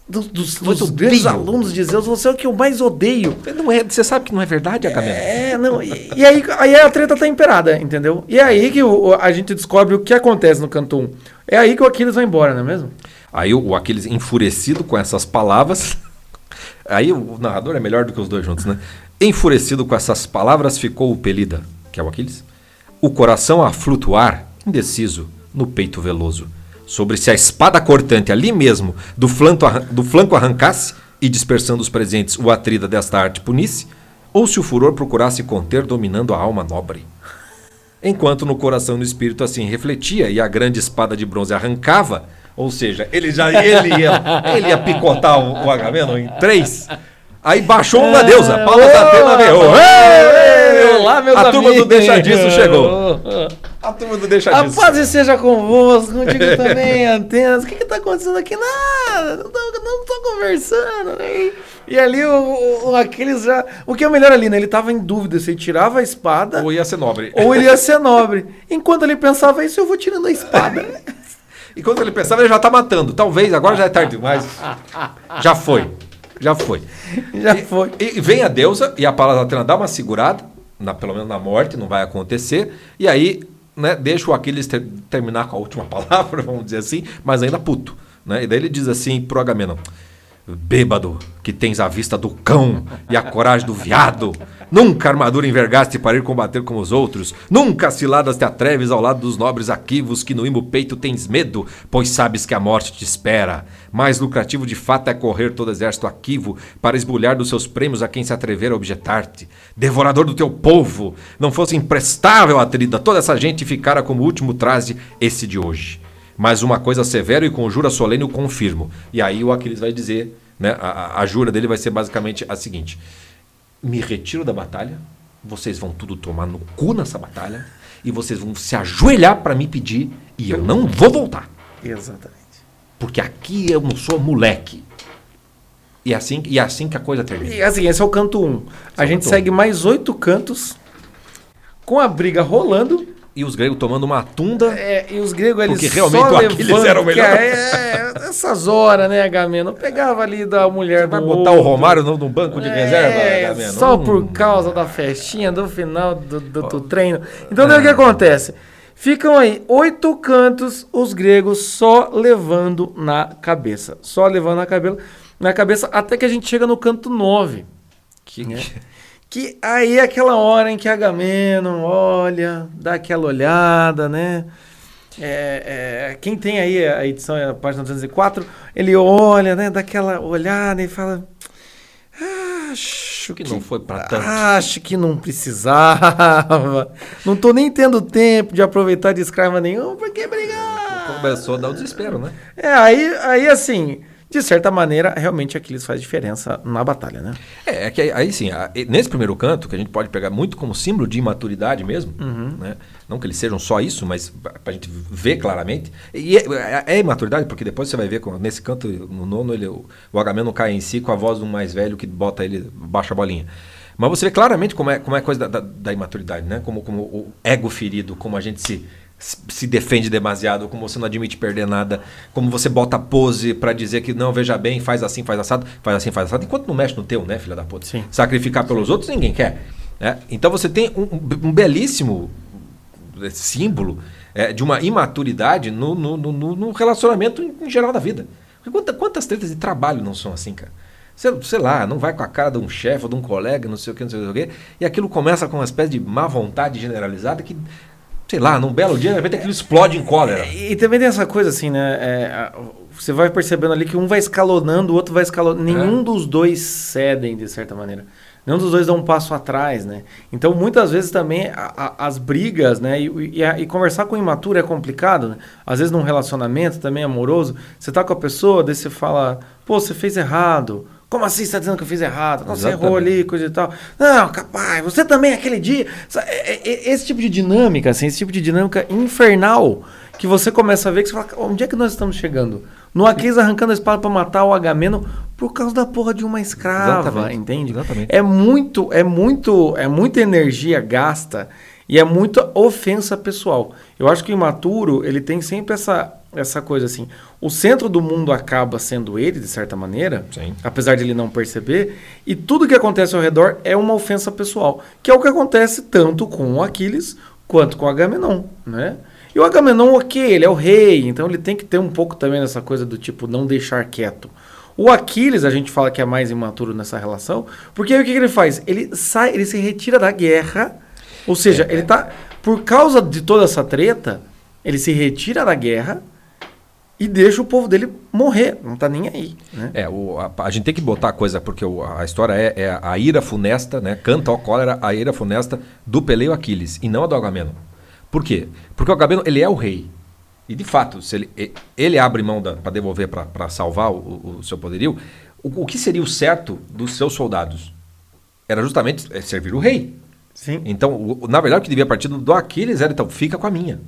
Dos, dos, dos grandes alunos de Zeus, você é o que eu mais odeio. Não é, você sabe que não é verdade, Agamemnon? É, não. E, e aí, aí a treta tá imperada, entendeu? E é aí que o- o- a gente descobre o que acontece no canto 1. É aí que o Aquiles vai embora, não é mesmo? Aí o, o Aquiles, enfurecido com essas palavras. Aí o narrador é melhor do que os dois juntos, né? Enfurecido com essas palavras, ficou o Pelida, que é o Aquiles, o coração a flutuar, indeciso, no peito veloso. Sobre se a espada cortante ali mesmo do flanco, do flanco arrancasse e dispersando os presentes o atrida desta arte punisse, ou se o furor procurasse conter dominando a alma nobre. Enquanto no coração e no espírito assim refletia e a grande espada de bronze arrancava, ou seja, ele já ele ia, ele ia picotar o, o Agamenon em três. Aí baixou uma deusa, Paula da Atena veio. Ei, ei, Olá, meus A turma do amigos. Deixa Disso chegou. A turma do Deixa A Disso. paz seja convosco, contigo também, antenas. O que que tá acontecendo aqui? Nada, não tô, não tô conversando, né? E ali o, o- aqueles já. O que é o melhor ali, né? Ele tava em dúvida se ele tirava a espada Ou ia ser nobre. ou ele ia ser nobre. Enquanto ele pensava isso, eu vou tirando a espada. E quando ele pensava, ele já tá matando. Talvez, agora já é tarde demais. Já foi. Já foi. Já foi. E vem a deusa e a Atena dá uma segurada, na, pelo menos na morte, não vai acontecer. E aí, né, deixa o Aquiles ter- terminar com a última palavra, vamos dizer assim, mas ainda puto. Né? E daí ele diz assim pro Agamenon: Bêbado, que tens a vista do cão e a coragem do viado. Nunca armadura envergaste para ir combater como os outros. Nunca ciladas te atreves ao lado dos nobres aquivos que no imo peito tens medo, pois sabes que a morte te espera. Mais lucrativo de fato é correr todo exército aquivo para esbulhar dos seus prêmios a quem se atrever a objetar-te. Devorador do teu povo, não fosse imprestável, Atrida, toda essa gente ficara como último traje esse de hoje. Mas uma coisa severa e com jura solene eu confirmo. E aí o Aquiles vai dizer, né, a, a- jura dele vai ser basicamente a seguinte: me retiro da batalha, vocês vão tudo tomar no cu nessa batalha e vocês vão se ajoelhar para me pedir e eu não vou voltar, Exatamente. porque aqui eu não sou moleque. E assim, e assim que a coisa termina. E assim, esse é o canto 1. Um. A é o gente canto um. segue mais oito cantos com a briga rolando. E os gregos tomando uma tunda. É, e os gregos eles Porque realmente só o Aquiles levando, era o melhor. É, é, essas horas, né, Agamemnon? Pegava ali da mulher Vai do botar o outro. Romário no, no banco de reserva, É, Agamenon? só Hum. por causa da festinha do final do, do- do treino. Então, daí o que acontece? Ficam aí oito cantos, os gregos só levando na cabeça. Só levando na, cabelo, na cabeça, até que a gente chega no canto nove. Que- Que aí é aquela hora em que Agamemnon olha, dá aquela olhada, né? É, é, quem tem aí a edição, a página 204, ele olha, né? Dá aquela olhada e fala. Acho que não foi pra tanto." Acho que não precisava. Não tô nem tendo tempo de aproveitar de escrava nenhum, porque brigar. Começou a dar o desespero, né? É, aí, aí assim, de certa maneira, realmente Aquiles faz diferença na batalha, né? É, é que aí- aí sim, a- nesse primeiro canto, que a gente pode pegar muito como símbolo de imaturidade mesmo, né? não que eles sejam só isso, mas para a gente ver claramente. E é, é- é imaturidade, porque depois você vai ver, nesse canto, no nono, ele, o, o Agamemnon cai em si com a voz um mais velho que bota ele, baixa a bolinha. Mas você vê claramente como é, como é coisa da, da- da imaturidade, né? Como, como o ego ferido, como a gente se, se defende demasiado, como você não admite perder nada, como você bota pose pra dizer que não, veja bem, faz assim, faz assado, faz assim, faz assado, enquanto não mexe no teu, né, filha da puta? Sim. Sacrificar pelos outros ninguém quer. né? Então você tem um, um- belíssimo eh, símbolo eh, de uma imaturidade no, no, no- no- relacionamento em, em geral da vida. Quanta- quantas tretas de trabalho não são assim, cara? Sei, sei lá, não vai com a cara de um chefe ou de um colega, não sei o que, não sei o que, e aquilo começa com uma espécie de má vontade generalizada que, sei lá, num belo dia, de repente aquilo explode em cólera. E, e também tem essa coisa assim, né? é, você vai percebendo ali que um vai escalonando, o outro vai escalonando. Nenhum dos dois cedem, de certa maneira. Nenhum dos dois dá um passo atrás, né? Então, muitas vezes também a- a- as brigas, né? E, e a- e conversar com o imaturo é complicado, né? Às vezes num relacionamento também amoroso, você tá com a pessoa, daí você fala, pô, você fez errado. Como assim você tá dizendo que eu fiz errado? Não, você errou ali, coisa e tal. Não, capaz, você também aquele dia. É- é- é- Esse tipo de dinâmica, assim, esse tipo de dinâmica infernal, que você começa a ver que você fala, onde é que nós estamos chegando? No Aquiles arrancando a espada pra matar o Agamemnon por causa da porra de uma escrava, Exatamente, entende? exatamente. É muito, é muito, é muita energia gasta e é muita ofensa pessoal. Eu acho que o imaturo, ele tem sempre essa essa coisa assim. O centro do mundo acaba sendo ele, de certa maneira, Sim. apesar de ele não perceber, e tudo que acontece ao redor é uma ofensa pessoal, que é o que acontece tanto com o Aquiles quanto com o Agamenon, né? E o Agamenon, ok, ele é o rei, então ele tem que ter um pouco também dessa coisa do tipo não deixar quieto. O Aquiles, a gente fala que é mais imaturo nessa relação, porque aí o que, que ele faz? Ele sai, ele se retira da guerra, ou seja, ele tá por causa de toda essa treta, ele se retira da guerra e deixa o povo dele morrer, não tá nem aí. Né? É, o, a, a gente tem que botar a coisa, porque o- a história é, é a ira funesta, né? Canta ao cólera a ira funesta do Peleu Aquiles, e não a do Agamemnon. Por quê? Porque o Agamemnon, ele é o rei. E de fato, se ele, ele abre mão para devolver, para salvar o, o- seu poderio, o, o que seria o certo dos seus soldados? Era justamente é, servir o rei. Sim. Então, o- na verdade, o que devia partir do, do Aquiles era, então, fica com a minha.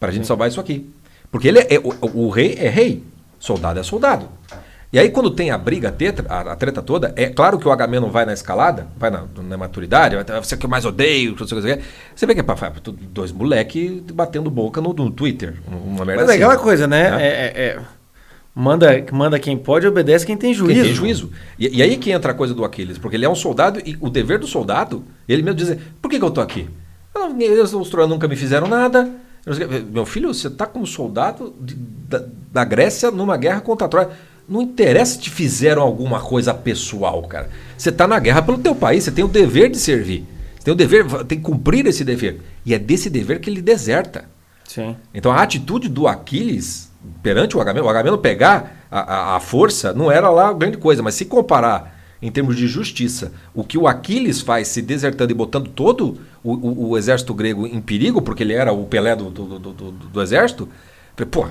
Pra gente salvar isso aqui. Porque ele é, o, o rei é rei, soldado é soldado. E aí, quando tem a briga, a treta, a, a treta toda, é claro que o Agamemnon vai na escalada, vai na, na maturidade, vai, "Ah, você que eu mais odeio, você quer. Você vê que é pra, pra- dois moleque batendo boca no, no Twitter. Uma merda Mas é assim. aquela coisa, né? Né? É, é- é- manda, manda quem pode, obedece quem tem juízo. Quem tem juízo. E, e aí que entra a coisa do Aquiles, porque ele é um soldado e o dever do soldado, ele mesmo diz, por que, que eu tô aqui? Eu os troianos nunca me fizeram nada. Meu filho, você tá como soldado de- da, da Grécia numa guerra contra a Troia. Não interessa se te fizeram alguma coisa pessoal, cara. Você tá na guerra pelo teu país, você tem o dever de servir. Você tem o dever, tem que cumprir esse dever. E é desse dever que ele deserta. Sim. Então a atitude do Aquiles perante o Agamemnon, o Agamemnon pegar a, a, a força não era lá grande coisa, mas se comparar em termos de justiça, o que o Aquiles faz se desertando e botando todo o, o- o exército grego em perigo, porque ele era o Pelé do, do, do, do- do exército, pô,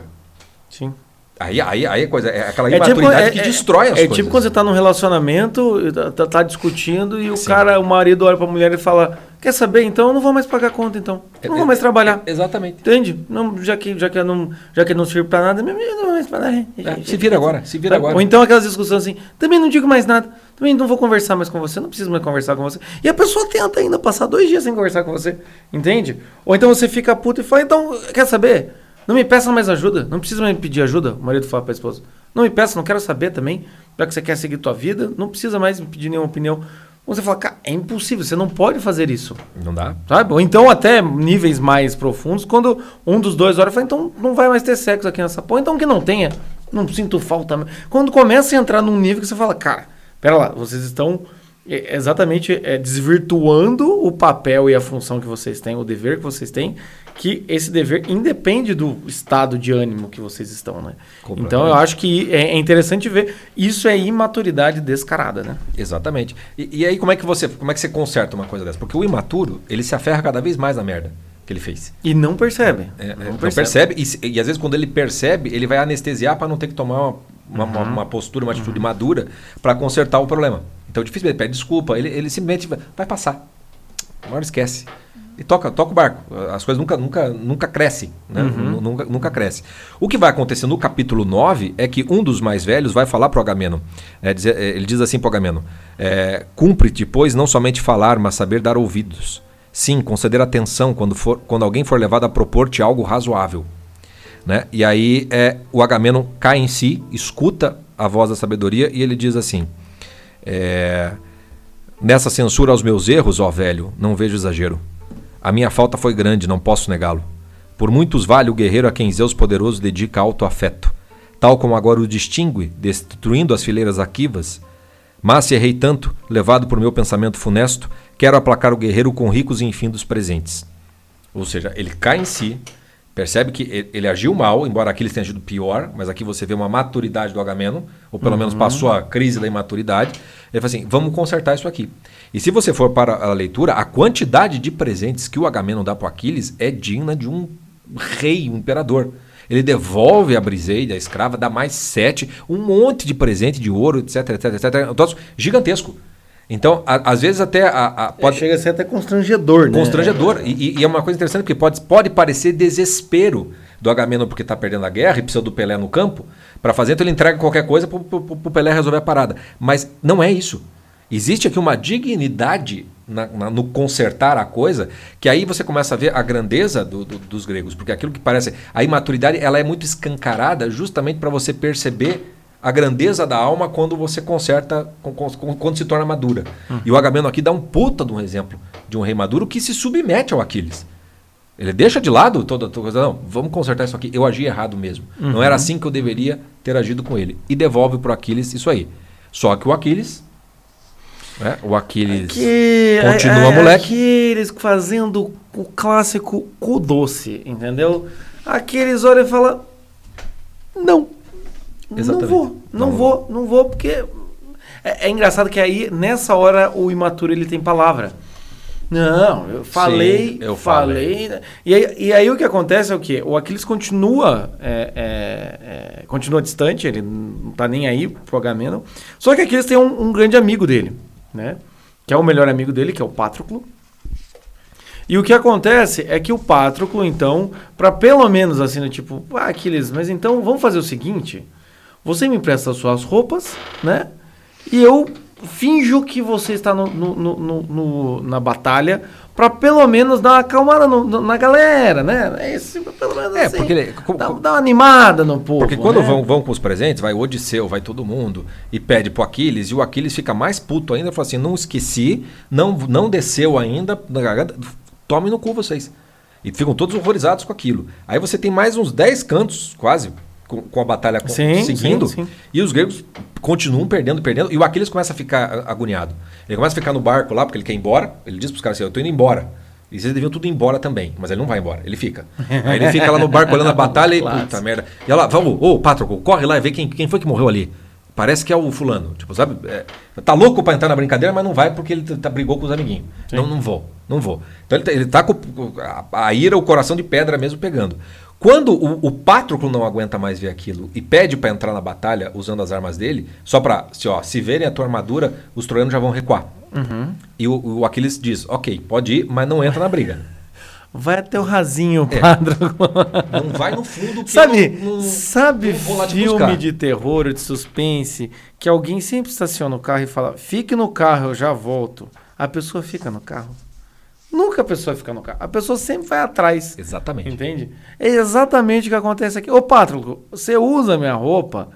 Sim. aí, aí, aí é coisa, é aquela É tipo, imaturidade é- que é- destrói as é coisas. tipo quando você tá num relacionamento, tá, tá- discutindo e o cara, o marido olha pra mulher e fala: Quer saber? Então eu não vou mais pagar a conta, então. Não vou mais trabalhar. Exatamente. Entende? Não, já, que, já, que eu não, já que eu não sirvo pra nada, eu não vou mais nada. É, se vira agora, se vira agora. Ou então aquelas discussões assim, também não digo mais nada, também não vou conversar mais com você, não preciso mais conversar com você. E a pessoa tenta ainda passar dois dias sem conversar com você, entende? Ou então você fica puto e fala, então, quer saber? Não me peça mais ajuda, não precisa mais me pedir ajuda, o marido fala pra esposa. Não me peça, não quero saber também, já que você quer seguir tua vida, não precisa mais me pedir nenhuma opinião. Você fala, cara, é impossível, você não pode fazer isso. Não dá? Sabe? Ou então até níveis mais profundos, quando um dos dois olha e fala, então não vai mais ter sexo aqui nessa porra, então que não tenha, não sinto falta. Quando começa a entrar num nível que você fala, cara, pera lá, vocês estão é, exatamente é, desvirtuando o papel e a função que vocês têm, o dever que vocês têm, que esse dever independe do estado de ânimo que vocês estão, né? Então eu acho que é, é interessante ver, isso é imaturidade descarada, né? Exatamente. E, e aí como é que você como é que você conserta uma coisa dessa? Porque o imaturo, ele se aferra cada vez mais na merda que ele fez. E não percebe. É, não é, não percebe, e, se- e às vezes quando ele percebe, ele vai anestesiar para não ter que tomar uma, uma, uma- uma postura, uma atitude madura para consertar o problema. Então dificilmente ele pede desculpa, ele, ele simplesmente vai, vai passar. Uma hora esquece. E toca, toca o barco. As coisas nunca, nunca, nunca crescem. Né? Nu- Nunca, nunca cresce. O que vai acontecer no capítulo 9 é que um dos mais velhos vai falar para o Agamemnon. É, dizer- é, ele diz assim para o Agamemnon: é, Cumpre-te, pois, não somente falar, mas saber dar ouvidos. Sim, conceder atenção quando, for, quando alguém for levado a propor-te algo razoável. Né? E aí é, o Agamemnon cai em si, escuta a voz da sabedoria e ele diz assim: é, Nessa censura aos meus erros, ó velho, não vejo exagero. A minha falta foi grande, não posso negá-lo. Por muitos vale o guerreiro a quem Zeus poderoso dedica alto afeto, tal como agora o distingue, destruindo as fileiras aquivas. Mas se errei tanto, levado por meu pensamento funesto, quero aplacar o guerreiro com ricos e infindos presentes. Ou seja, ele cai em si, percebe que ele, ele agiu mal, embora Aquiles tenha agido pior, mas aqui você vê uma maturidade do Agamemnon, ou pelo menos passou a crise da imaturidade. Ele fala assim: vamos consertar isso aqui. E se você for para a leitura, a quantidade de presentes que o Agamemnon dá para Aquiles é digna de um rei, um imperador. Ele devolve a Briseide, a escrava, dá mais sete, um monte de presente de ouro, etc, etc, etc. Um troço gigantesco. Então, a- às vezes até a, a- Pode... Chega a ser até constrangedor, né? constrangedor. E, e- e é uma coisa interessante porque pode, pode parecer desespero do Agamemnon porque está perdendo a guerra e precisa do Pelé no campo para fazer, então ele entrega qualquer coisa para o Pelé resolver a parada. Mas não é isso. Existe aqui uma dignidade na- na- no consertar a coisa que aí você começa a ver a grandeza do- do- dos gregos, porque aquilo que parece a imaturidade ela é muito escancarada justamente para você perceber a grandeza da alma quando você conserta, quando se torna madura. E o Agamemnon aqui dá um puta de um exemplo de um rei maduro que se submete ao Aquiles. Ele deixa de lado toda toda coisa, não, vamos consertar isso aqui. Eu agi errado mesmo. Não era assim que eu deveria ter agido com ele. E devolve pro Aquiles isso aí. Só que o Aquiles, né, o Aquiles Que continua moleque. Aqueles fazendo o clássico cu doce, entendeu? Aqueles olham e falam. Não. Não Exatamente. vou, não, Não vou, não vou, porque. É, é engraçado que aí, nessa hora, o imaturo ele tem palavra. Não, eu falei, Sim, eu falei. E aí, e aí o que acontece é o quê? O Aquiles continua, é, é, é, continua distante, ele não tá nem aí pro Agamenon. Só que Aquiles tem um, um grande amigo dele, né? Que é o melhor amigo dele, que é o Patroclo. E o que acontece é que o Patroclo, então, para pelo menos assim, né, tipo, ah, Aquiles, mas então vamos fazer o seguinte: você me empresta as suas roupas, né? E eu finjo que você está no, no- no- no- na batalha para pelo menos dar uma acalmada na galera, né? É Esse, pelo menos É, assim, porque dá, dá uma animada no povo. Porque quando né? vão, vão com os presentes, vai o Odisseu, vai todo mundo e pede pro Aquiles, e o Aquiles fica mais puto ainda, fala assim: não esqueci, não, não desceu ainda, tome no cu vocês. E ficam todos horrorizados com aquilo. Aí você tem mais uns 10 cantos, quase, com, com a batalha Sim, seguindo, sim, sim. e os gregos continuam perdendo, perdendo, e o Aquiles começa a ficar agoniado. Ele começa a ficar no barco lá, porque ele quer ir embora, ele diz pros caras assim: eu tô indo embora. E vocês deviam tudo ir embora também, mas ele não vai embora, ele fica. Aí ele fica lá no barco olhando a batalha e, puta merda. E ela, vamos, ô Patroco, corre lá e vê quem, quem foi que morreu ali. Parece que é o fulano. Tipo, sabe? É, tá louco pra entrar na brincadeira, mas não vai porque ele tá, brigou com os amiguinhos. Não, não vou, não vou. Então ele tá, ele tá com com a, a ira, o coração de pedra mesmo pegando. Quando o, o Patroclo não aguenta mais ver aquilo e pede pra entrar na batalha usando as armas dele, só pra, se, ó, se verem a tua armadura, os troianos já vão recuar. E o, o Aquiles diz, ok, pode ir, mas não entra na briga. Vai até o rasinho, É. Patroclo. Não vai no fundo Sabe, não- não- sabe não filme de terror ou de suspense que alguém sempre estaciona o carro e fala: "Fique no carro, eu já volto". A pessoa fica no carro. Nunca a pessoa fica no carro. A pessoa sempre vai atrás. Exatamente. Entende? É exatamente o que acontece aqui. Ô, Patroclo, você usa minha roupa,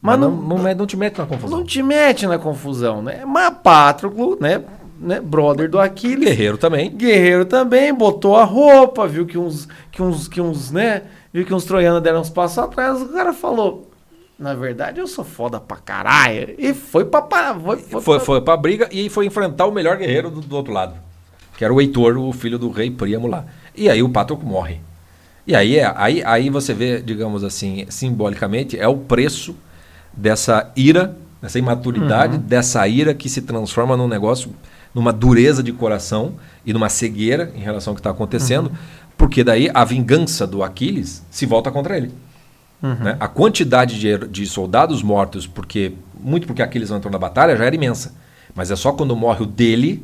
mas, Mas não, não, não, não te mete na confusão. não te mete na confusão, né? Mas Patroclo, né, né, brother do Aquiles, Guerreiro também. Guerreiro também botou a roupa, viu que uns, que uns, que uns, né? Viu que uns troianos deram uns passos atrás, o cara falou: Na verdade, eu sou foda pra caralho. E foi pra. Foi, foi, Foi, pra- foi pra briga e foi enfrentar o melhor guerreiro do, do outro lado. Que era o Heitor, o filho do rei Príamo lá. E aí o Patroco morre. E aí, é, aí, aí você vê, digamos assim, simbolicamente, é o preço dessa ira, dessa imaturidade, dessa ira que se transforma num negócio, numa dureza de coração e numa cegueira em relação ao que está acontecendo, porque daí a vingança do Aquiles se volta contra ele. né? A quantidade de, de soldados mortos, porque muito porque Aquiles não entrou na batalha, já era imensa. Mas é só quando morre o dele,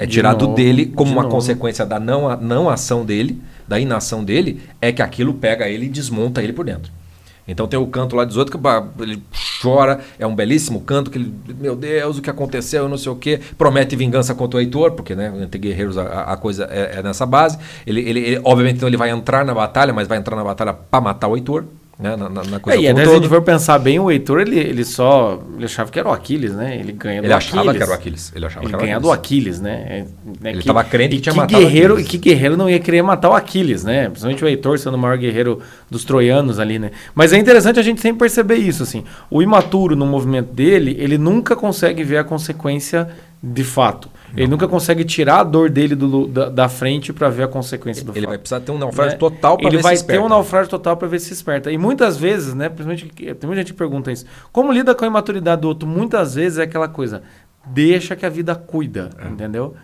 é De tirado novo, dele como de uma novo. consequência da não, não ação dele, da inação dele, é que aquilo pega ele e desmonta ele por dentro. Então tem o canto lá 18 que ele chora, é um belíssimo canto que ele, meu Deus, o que aconteceu, eu não sei o que, promete vingança contra o Heitor, porque né, entre guerreiros a, a coisa é, é nessa base. Ele, ele, ele- obviamente então ele vai entrar na batalha, mas vai entrar na batalha para matar o Heitor, né, na, na- na É, coisa e até um se a gente for pensar bem, o Heitor, ele, ele só. Ele achava que era o Aquiles, né? Ele ganha do Ele Aquiles. achava que era o Aquiles. Ele achava Ele que era o Aquiles. do Aquiles, né? É, né, Ele tava crente e que tinha que matado o guerreiro, Aquiles. Que guerreiro não ia querer matar o Aquiles, né? Principalmente o Heitor sendo o maior guerreiro dos troianos ali, né? Mas é interessante a gente sempre perceber isso, assim. O imaturo, no movimento dele, ele nunca consegue ver a consequência de fato. Ele nunca consegue tirar a dor dele do da, da frente para ver a consequência do Ele fato vai precisar ter um naufrágio né? total para Ele ver vai se ter esperta. um naufrágio total para ver se esperta. E muitas vezes, né, principalmente tem muita gente que pergunta isso. Como lida com a imaturidade do outro? Muitas vezes é aquela coisa, deixa que a vida cuida, É. entendeu?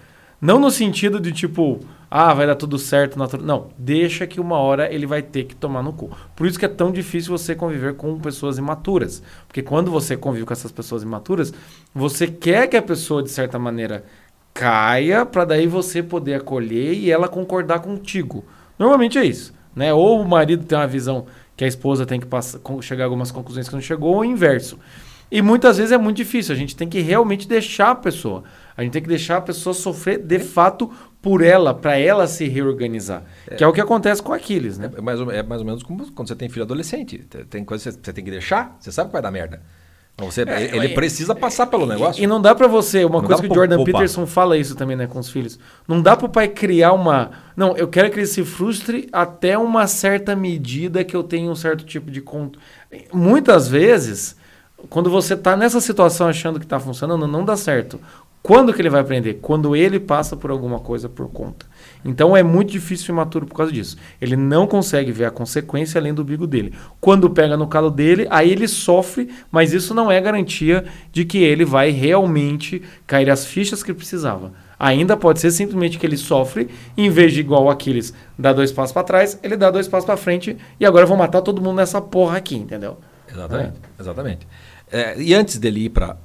Não no sentido de tipo, ah, vai dar tudo certo, natural. Não, deixa que uma hora ele vai ter que tomar no cu. Por isso que é tão difícil você conviver com pessoas imaturas. Porque quando você convive com essas pessoas imaturas, você quer que a pessoa, de certa maneira, caia para daí você poder acolher e ela concordar contigo. Normalmente é isso, né? Ou o marido tem uma visão que a esposa tem que passar, chegar a algumas conclusões que não chegou, ou o inverso. E muitas vezes é muito difícil. A gente tem que realmente deixar a pessoa. A gente tem que deixar a pessoa sofrer de fato por ela, para ela se reorganizar. Que é o que acontece com Aquiles, né? É mais, ou, é mais ou menos como quando você tem filho adolescente. Tem- coisas que você tem que deixar, você sabe que vai dar merda. Então você, ele é- precisa passar pelo negócio. E não dá pra você, uma Não coisa que o Jordan poupar. Peterson fala isso também, né, com os filhos. Não dá pro pai criar uma, não, eu quero que ele se frustre até uma certa medida que eu tenha um certo tipo de con... Muitas vezes, quando você tá nessa situação achando que tá funcionando, não dá certo. Quando que ele vai aprender? Quando ele passa por alguma coisa por conta. Então é muito difícil o imaturo por causa disso. Ele não consegue ver a consequência além do bigo dele. Quando pega no calo dele, aí ele sofre, mas isso não é garantia de que ele vai realmente cair as fichas que precisava. Ainda pode ser simplesmente que ele sofre, em vez de igual o Aquiles dar dois passos para trás, ele dá dois passos para frente e agora eu vou matar todo mundo nessa porra aqui, entendeu? Exatamente. Exatamente. É, e antes dele ir para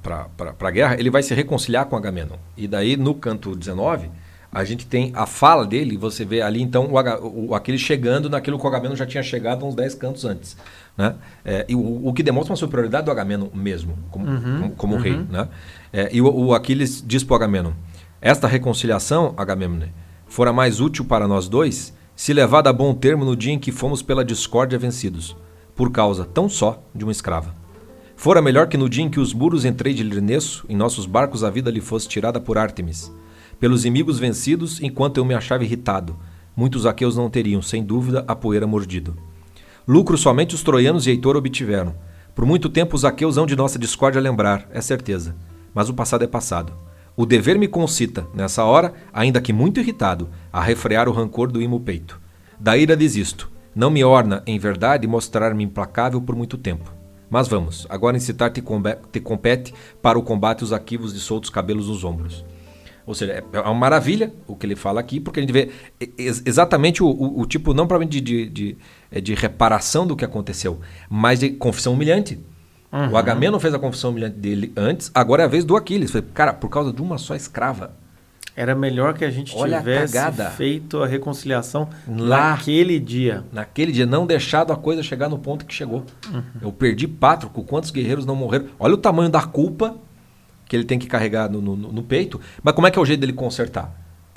a guerra, ele vai se reconciliar com Agamenon. E daí, no canto 19, a gente tem a fala dele, você vê ali então o, H, o Aquiles chegando naquilo que o Agamenon já tinha chegado uns 10 cantos antes. Né? É, e o, o, que demonstra uma superioridade do Agamenon mesmo, como, uhum, como, como uhum. rei. Né? É, e o, o, Aquiles diz para o Agamenon: Esta reconciliação, Agamemnon, fora mais útil para nós dois se levada a bom termo no dia em que fomos pela discórdia vencidos, por causa tão só de uma escrava. Fora melhor que no dia em que os muros entrei de Lirneço, em nossos barcos a vida lhe fosse tirada por Ártemis. Pelos inimigos vencidos, enquanto eu me achava irritado, muitos aqueus não teriam, sem dúvida, a poeira mordido. Lucro somente os troianos e Heitor obtiveram. Por muito tempo os aqueus hão de nossa discórdia lembrar, é certeza. Mas o passado é passado. O dever me concita, nessa hora, ainda que muito irritado, a refrear o rancor do imo peito. Da ira desisto. Não me orna, em verdade, mostrar-me implacável por muito tempo. Mas vamos, agora incitar te, te compete para o combate os arquivos de soltos cabelos nos ombros. Ou seja, é, é uma maravilha o que ele fala aqui, porque a gente vê exatamente o, o, o tipo, não provavelmente de, de, de, é de, reparação do que aconteceu, mas de confissão humilhante. Uhum. O Agamemnon fez a confissão humilhante dele antes, agora é a vez do Aquiles. Cara, por causa de uma só escrava. Era melhor que a gente Olha tivesse a feito a reconciliação Lá, naquele dia. Naquele dia, não deixado a coisa chegar no ponto que chegou. Uhum. Eu perdi Pátroco, quantos guerreiros não morreram? Olha o tamanho da culpa que ele tem que carregar no, no, no peito. Mas como é que é o jeito dele consertar?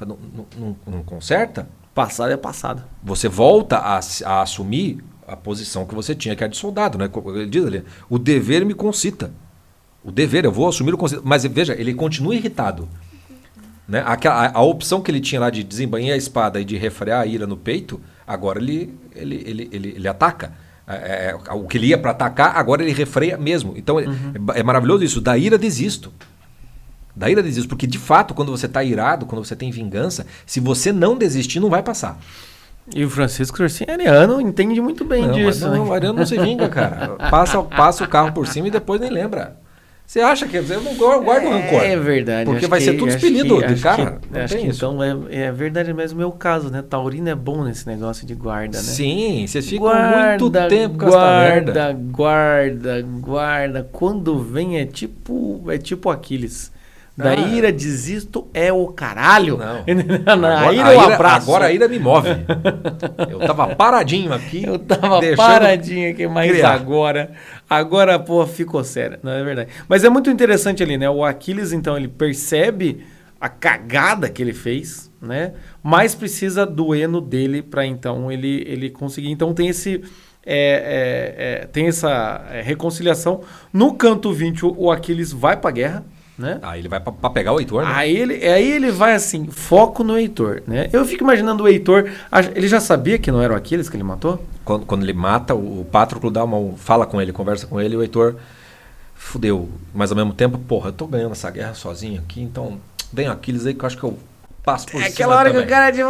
Não, não, não conserta? Passado é passado. Você volta a, a, assumir a posição que você tinha, que era de soldado. Né? Ele diz ali, o dever me concita. O dever, eu vou assumir o concita. Mas veja, ele continua irritado. Né? A, a, a, opção que ele tinha lá de desembanhar a espada e de refrear a ira no peito, agora ele, ele, ele, ele, ele ataca. É, é, o que ele ia para atacar, agora ele refreia mesmo. Então uhum. é, é, maravilhoso isso. Da ira desisto. Da ira desisto. Porque de fato, quando você está irado, quando você tem vingança, se você não desistir, não vai passar. E o Francisco Ariano entende muito bem não, disso. Não, né? o Ariano não se vinga, cara. Passa, passa o carro por cima e depois nem lembra. Você acha que eu não guardo rancor? É verdade. Porque vai que, ser tudo expelido de cara. Que, acho que então é, é verdade mesmo o meu caso, né? Taurino é bom nesse negócio de guarda, né? Sim, vocês ficam guarda, muito tempo com guarda, essa merda. Guarda, guarda. Quando vem é tipo, é tipo Aquiles. Da ah. ira desisto é o caralho. Não. Na agora, ira, a ira, abraço. Agora a ira me move. Eu tava paradinho aqui. Eu tava paradinho aqui, mas criar. agora. Agora, pô, ficou sério. Não é verdade. Mas é muito interessante ali, né? O Aquiles, então, ele percebe a cagada que ele fez, né? Mas precisa do eno dele para então ele, ele conseguir. Então tem esse. É, é, é, tem essa é, reconciliação. No canto 20, o Aquiles vai pra guerra né? Aí ele vai para pegar o Heitor, né? Aí ele, aí ele vai assim, foco no Heitor, né? Eu fico imaginando o Heitor, ele já sabia que não era o Aquiles que ele matou? Quando, quando ele mata, o Patroclo dá uma, fala com ele, conversa com ele, e o Heitor fudeu. Mas ao mesmo tempo, porra, eu tô ganhando essa guerra sozinho aqui, então tem Aquiles aí que eu acho que eu passo por é aquela hora também. que o cara de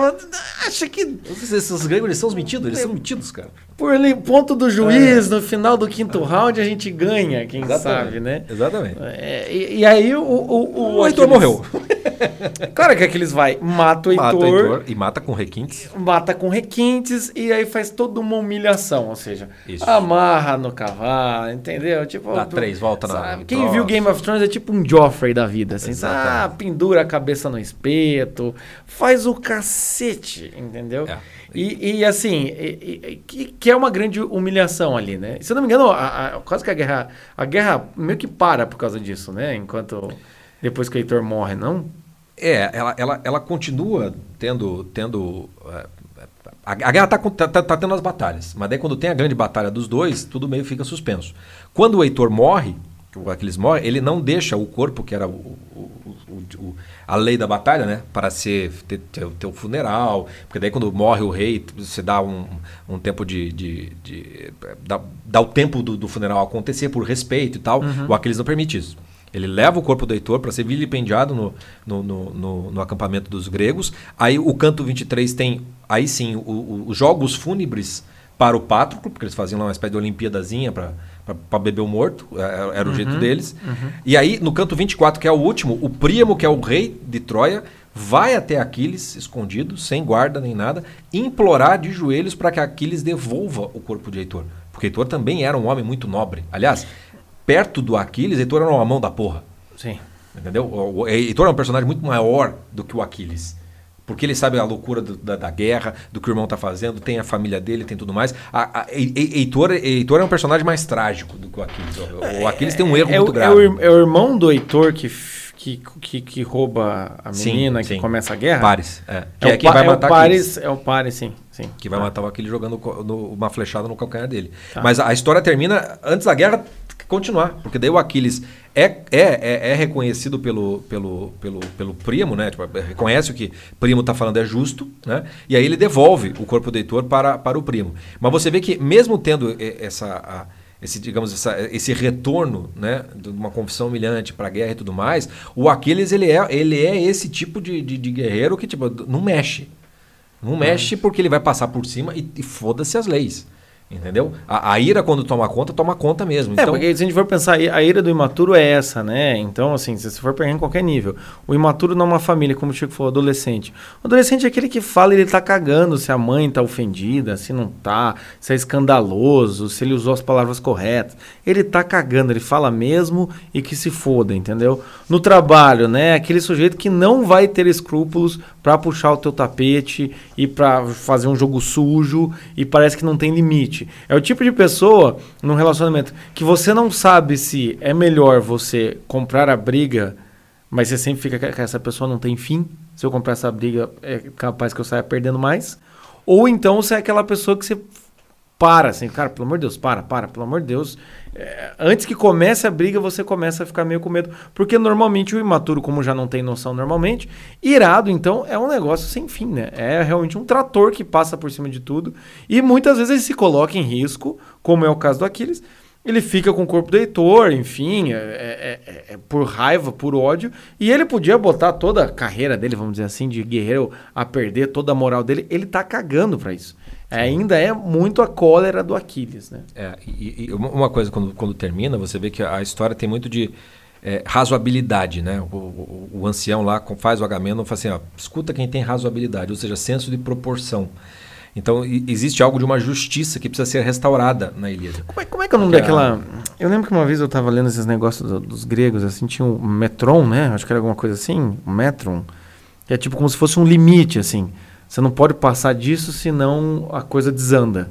acha que. Esses gregos eles são metidos, eles são metidos, cara. Por ponto do juiz, é. no final do quinto round, a gente ganha, quem Exatamente. sabe, né? Exatamente. É, e, e, aí o. O, o, o Heitor morreu. claro que aqueles vai, mata o Heitor. Mata o Heitor e mata com requintes. Mata com requintes e aí faz toda uma humilhação, ou seja, Isso. amarra no cavalo, entendeu? Tipo, Dá três, volta na. Quem troço. viu Game of Thrones é tipo um Joffrey da vida, assim, ah, pendura a cabeça no espeto, faz o cacete, entendeu? É. E, e, assim, e, e, que, é uma grande humilhação ali, né? Se eu não me engano, a, a, quase que a guerra, a guerra meio que para por causa disso, né? Enquanto depois que o Heitor morre, não? É, ela, ela, ela continua tendo. tendo uh, a, a, guerra está tá, tá, tá, tendo as batalhas, mas daí quando tem a grande batalha dos dois, tudo meio fica suspenso. Quando o Heitor morre, o Aquiles morre, ele não deixa o corpo, que era o, o, a lei da batalha, né? Para ser ter, ter, ter, o funeral, porque daí quando morre o rei, você dá um, um tempo de. de, de dá, dá, o tempo do, do, funeral acontecer por respeito e tal. Uhum. O Aquiles não permite isso. Ele leva o corpo do Heitor para ser vilipendiado no, no, no, no, acampamento dos gregos. Aí o canto 23 tem, aí sim, o- o- os jogos fúnebres para o Pátroclo, porque eles faziam lá uma espécie de Olimpíadazinha para beber o morto, é- era o jeito deles. E aí, no canto 24, que é o último, o Príamo, que é o rei de Troia, vai até Aquiles, escondido, sem guarda nem nada, implorar de joelhos para que Aquiles devolva o corpo de Heitor. Porque Heitor também era um homem muito nobre. Aliás, perto do Aquiles, Heitor era uma mão da porra. Sim. Entendeu? O Heitor é um personagem muito maior do que o Aquiles. Porque ele sabe a loucura do- da, da guerra, do que o irmão tá fazendo, tem a família dele, tem tudo mais. A, a, He- He- Heitor, Heitor é um personagem mais trágico do que o Aquiles. O, o Aquiles tem um erro é, muito o, é, grave. o, é o irmão do Heitor que, que, que, que rouba a Sim, menina, que sim. começa a guerra? Pares. É. Que É, é, o, quem vai é o matar Pares, Aquiles. é o Pares, sim. sim. Que vai matar o Aquiles jogando no- uma flechada no calcanhar dele. Tá. Mas a história termina antes da guerra continuar. Porque daí o Aquiles é, é, é, é reconhecido pelo, pelo, pelo, pelo primo, né? Tipo, reconhece o que o primo está falando é justo, né? E aí ele devolve o corpo do Heitor para, para o primo. Mas você vê que mesmo tendo essa... a- esse, digamos, essa- esse retorno né, de uma confissão humilhante para a guerra e tudo mais, o Aquiles ele é, ele é esse tipo de, de, de guerreiro que tipo, não mexe. Não mexe porque ele vai passar por cima e, e foda-se as leis. Entendeu? A, a ira, quando toma conta, toma conta mesmo. É, Então, porque se a gente for pensar, a ira do imaturo é essa, né? Então, assim, se você for pegar em qualquer nível, o imaturo não é uma família, como o Chico falou, adolescente. O adolescente é aquele que fala e ele tá cagando se a mãe tá ofendida, se não tá, se é escandaloso, se ele usou as palavras corretas. Ele tá cagando, ele fala mesmo e que se foda, entendeu? No trabalho, né? Aquele sujeito que não vai ter escrúpulos pra puxar o teu tapete e pra fazer um jogo sujo e parece que não tem limite. É o tipo de pessoa num relacionamento que você não sabe se é melhor você comprar a briga, mas você sempre fica que essa pessoa não tem fim. Se eu comprar essa briga, é capaz que eu saia perdendo mais. Ou então você é aquela pessoa que você para, assim, cara, pelo amor de Deus, para, para, pelo amor de Deus. É, antes que comece a briga, você começa a ficar meio com medo. Porque normalmente o imaturo, como já não tem noção normalmente, irado, então, é um negócio sem fim, né? É realmente um trator que passa por cima de tudo. E muitas vezes ele se coloca em risco, como é o caso do Aquiles. Ele fica com o corpo do Heitor, enfim, é, é- é- é por raiva, por ódio. E ele podia botar toda a carreira dele, vamos dizer assim, de guerreiro a perder, toda a moral dele. Ele tá cagando pra isso. Ainda é muito a cólera do Aquiles, né? É, e, e uma coisa, quando, quando termina, você vê que a história tem muito de é, razoabilidade, né? O, o- o ancião lá faz o Agamemnon e fala assim, ó, escuta quem tem razoabilidade, ou seja, senso de proporção. Então, existe algo de uma justiça que precisa ser restaurada na Ilíada. Como é, como é que é o nome Que daquela. Eu lembro que uma vez eu tava lendo esses negócios do- dos gregos, assim, tinha um metron, né? Acho que era alguma coisa assim, um metron. Que é tipo como se fosse um limite, assim. Você não pode passar disso, senão a coisa desanda.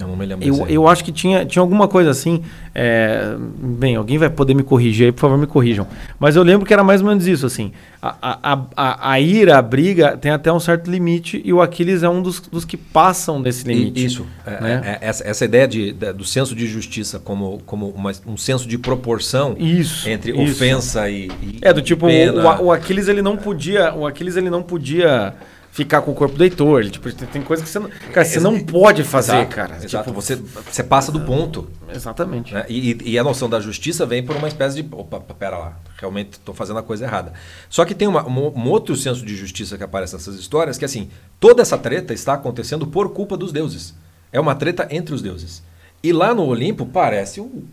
Eu não me lembro. Eu, eu acho que tinha, tinha alguma coisa assim. é, bem, alguém vai poder me corrigir aí, por favor, me corrijam. Mas eu lembro que era mais ou menos isso, assim. A, a, a- a, ira, a briga, tem até um certo limite e o Aquiles é um dos, dos que passam desse E- limite. Isso. É- né? é- essa, essa ideia de, da- do senso de justiça como, como uma- um senso de proporção Isso. entre isso. ofensa e, e- É, do e tipo, o, o Aquiles ele não podia. O Aquiles ele não podia ficar com o corpo do Heitor. Ele, tipo, tem, coisa que você não. Cara, você não pode fazer, Exato, cara. Exato. Tipo, você, você passa do ponto. Exatamente. né? E, e- e a noção da justiça vem por uma espécie de. Opa, pera lá, realmente estou fazendo a coisa errada. Só que tem uma- um, um outro senso de justiça que aparece nessas histórias, que assim, toda essa treta está acontecendo por culpa dos deuses. É uma treta entre os deuses. E lá no Olimpo parece o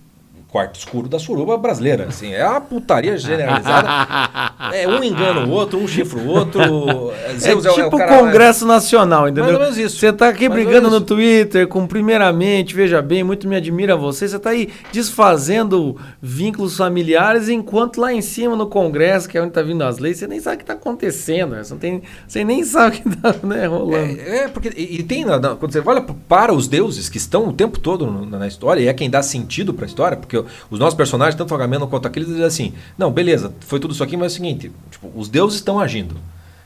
quarto escuro da suruba brasileira. Assim, é uma putaria generalizada. É um engana o outro, um chifra o outro. É Zeus tipo o cara- Congresso Nacional, entendeu? Mais ou menos isso. Você tá aqui Mais brigando no. Twitter com primeiramente, veja bem, muito me admira você. Você tá aí desfazendo vínculos familiares, enquanto lá em cima no Congresso, que é onde tá vindo as leis, você nem sabe o que tá acontecendo. né? Você, tem, você nem sabe o que tá né, rolando. É, é, porque e, e tem na- na- quando você olha para os deuses que estão o tempo todo na história e é quem dá sentido para a história, porque o- os nossos personagens, tanto o Agamemnon quanto aqueles, dizem assim: não, beleza, foi tudo isso aqui, mas é o seguinte, tipo, os deuses estão agindo.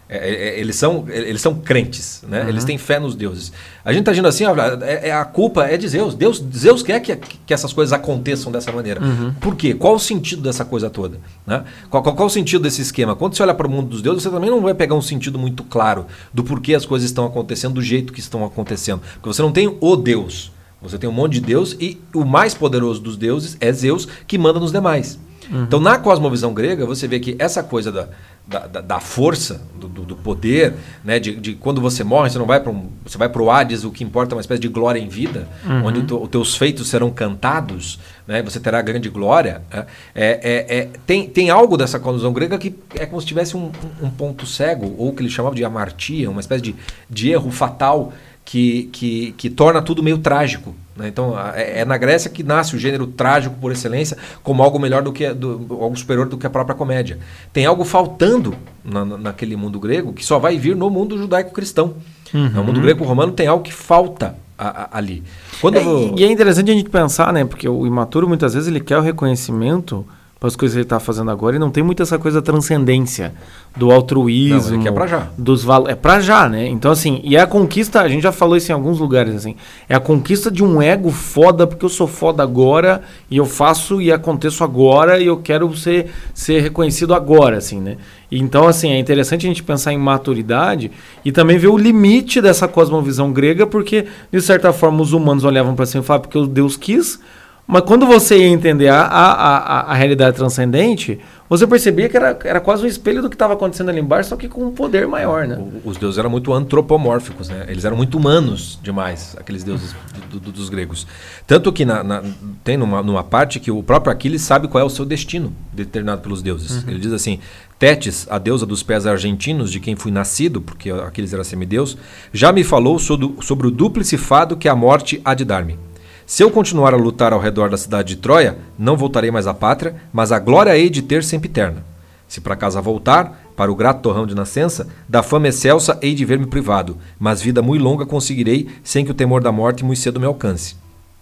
É, é, é, eles, são, é, eles são crentes, né? Eles têm fé nos deuses. A gente está agindo assim, ó, é, é- a culpa é de Zeus. Deus, Zeus quer que, que essas coisas aconteçam dessa maneira. Por quê? Qual o sentido dessa coisa toda? Né? Qual, qual, qual o sentido desse esquema? Quando você olha para o mundo dos deuses, você também não vai pegar um sentido muito claro do porquê as coisas estão acontecendo do jeito que estão acontecendo. Porque você não tem o Deus. Você tem um monte de Deus e o mais poderoso dos deuses é Zeus, que manda nos demais. Então, na cosmovisão grega, você vê que essa coisa da, da, da- da força, do, do- poder, né, de, de quando você morre, você não vai para um, você vai para o Hades, o que importa é uma espécie de glória em vida, onde o teu- os teus feitos serão cantados, né, você terá grande glória. né? É, é- é- tem, tem algo dessa cosmovisão grega que é como se tivesse um, um- ponto cego, ou que eles chamavam de amartia, uma espécie de, de erro fatal que, que, que torna tudo meio trágico. né? Então, é, é na Grécia que nasce o gênero trágico por excelência como algo melhor do que do, algo superior do que a própria comédia. Tem algo faltando na, na- naquele mundo grego que só vai vir no mundo judaico-cristão. No mundo grego-romano tem algo que falta a- a- ali. Quando É, eu- e- e é interessante a gente pensar, né? Porque o imaturo muitas vezes ele quer o reconhecimento para as coisas que ele está fazendo agora e não tem muito essa coisa da transcendência, do altruísmo. Não, quer pra já. Dos val é pra já, né? Então, assim, e é a conquista, a gente já falou isso em alguns lugares, assim, é a conquista de um ego foda, porque eu sou foda agora e eu faço e aconteço agora e eu quero ser, ser reconhecido agora, assim, né? Então, assim, é interessante a gente pensar em maturidade e também ver o limite dessa cosmovisão grega, porque, de certa forma, os humanos olhavam para cima e falavam porque o Deus quis, mas quando você ia entender a, a, a, a realidade transcendente, você percebia que era, era quase um espelho do que estava acontecendo ali embaixo, só que com um poder maior, né? O- Os deuses eram muito antropomórficos, né? Eles eram muito humanos demais, aqueles deuses do- do- dos gregos. Tanto que na- na- tem numa, numa parte que o próprio Aquiles sabe qual é o seu destino, determinado pelos deuses. Ele diz assim: Tétis, a deusa dos pés argentinos, de quem fui nascido, porque Aquiles era semideus, já me falou sobre, o- sobre o dúplice fado que a morte há de dar-me. Se eu continuar a lutar ao redor da cidade de Troia, não voltarei mais à pátria, mas a glória hei de ter sempre eterna. Se para casa voltar, para o grato torrão de nascença, da fama excelsa hei de ver-me privado, mas vida muito longa conseguirei, sem que o temor da morte muito cedo me alcance.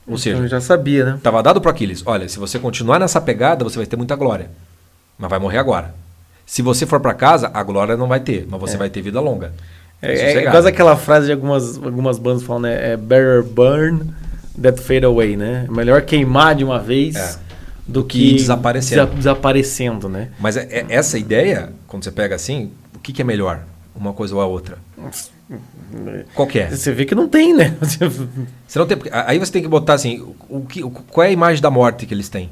Ou Então seja, já sabia, né? estava dado para Aquiles, olha, se você continuar nessa pegada, você vai ter muita glória, mas vai morrer agora. Se você for para casa, a glória não vai ter, mas você vai ter vida longa. É, é quase aquela frase de algumas, algumas bandas falam, né? É better burn than fade away, né? Melhor queimar de uma vez É. do Que que desaparecendo. desa- desaparecendo, né? Mas é- é- essa ideia, quando você pega assim, o que, que é melhor? Uma coisa ou a outra? Qual é? Você vê que não tem, né? Você não tem, aí você tem que botar assim, o, que, qual é a imagem da morte que eles têm?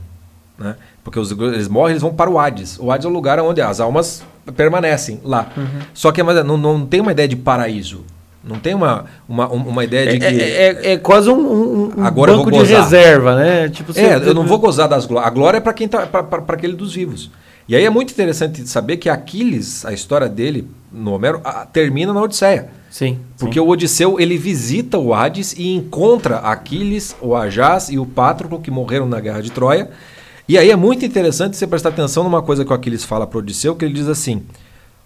Né? Porque os, eles morrem, eles vão para o Hades. O Hades é o lugar onde as almas permanecem lá. Só que mas não, não tem uma ideia de paraíso. Não tem uma, uma, uma ideia É, de que... é- é- é quase um, um- Agora banco de reserva, né? Tipo, É, eu não vou gozar das glórias. A glória é para quem tá para aquele dos vivos. E aí é muito interessante saber que Aquiles, a história dele no Homero, a- termina na Odisseia. Sim. Porque o Odisseu ele visita o Hades e encontra Aquiles, o Ajás e o Pátroclo que morreram na guerra de Troia. E aí é muito interessante você prestar atenção numa coisa que o Aquiles fala para Odisseu, que ele diz assim: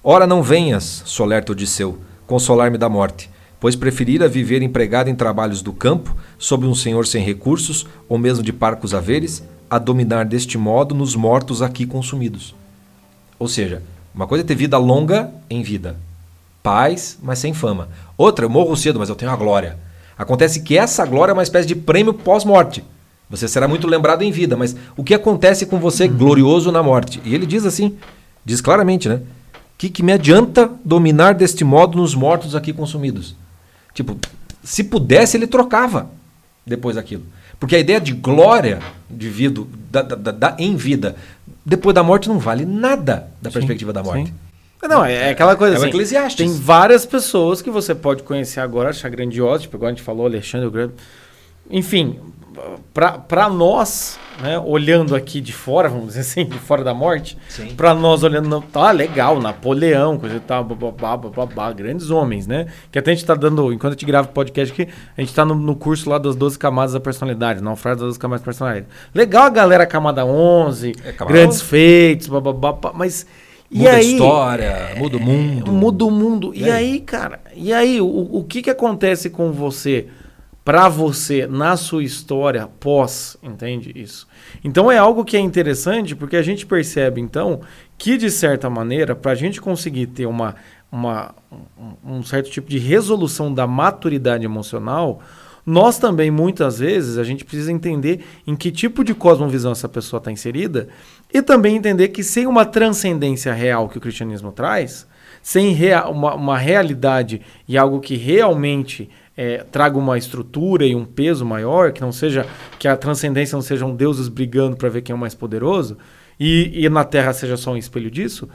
Ora não venhas, solerto Odisseu, consolar-me da morte, pois preferira viver empregado em trabalhos do campo, sob um senhor sem recursos, ou mesmo de parcos haveres, a dominar deste modo nos mortos aqui consumidos. Ou seja, uma coisa é ter vida longa em vida, paz, mas sem fama. Outra, eu morro cedo, mas eu tenho a glória. Acontece que essa glória é uma espécie de prêmio pós-morte. Você será muito lembrado em vida, mas o que acontece com você glorioso na morte? E ele diz assim, diz claramente, né? Que, que me adianta dominar deste modo nos mortos aqui consumidos? Tipo, se pudesse, ele trocava depois daquilo. Porque a ideia de glória de vida, da, da- da- em vida, depois da morte não vale nada da perspectiva da morte. Sim. Não, é, é aquela coisa É assim. Eclesiastes. Tem várias pessoas que você pode conhecer agora, achar grandiosas, tipo, igual a gente falou, Alexandre o Grande. Enfim, para nós, né, olhando aqui de fora, vamos dizer assim, de fora da morte, para nós olhando, tá legal, Napoleão, coisa e tal, grandes homens, né? Que até a gente tá dando, enquanto a gente grava o podcast aqui, a gente tá no, no curso lá das 12 camadas da personalidade, não frase das 12 camadas da personalidade. Legal a galera camada 11, É, camada grandes 11. feitos, bababá, pá, mas e Muda a aí, história, muda o mundo. Muda o mundo. E, E aí? aí? cara? E aí, o, o que que acontece com você, pra você, na sua história pós, entende isso? Então é algo que é interessante, porque a gente percebe, então, que de certa maneira, pra gente conseguir ter uma, uma, um, um certo tipo de resolução da maturidade emocional, nós também, muitas vezes, a gente precisa entender em que tipo de cosmovisão essa pessoa está inserida e também entender que sem uma transcendência real que o cristianismo traz, sem rea- uma, uma realidade e algo que realmente eh, traga uma estrutura e um peso maior, que não seja que a transcendência não sejam deuses brigando para ver quem é o mais poderoso, e, e na Terra seja só um espelho disso,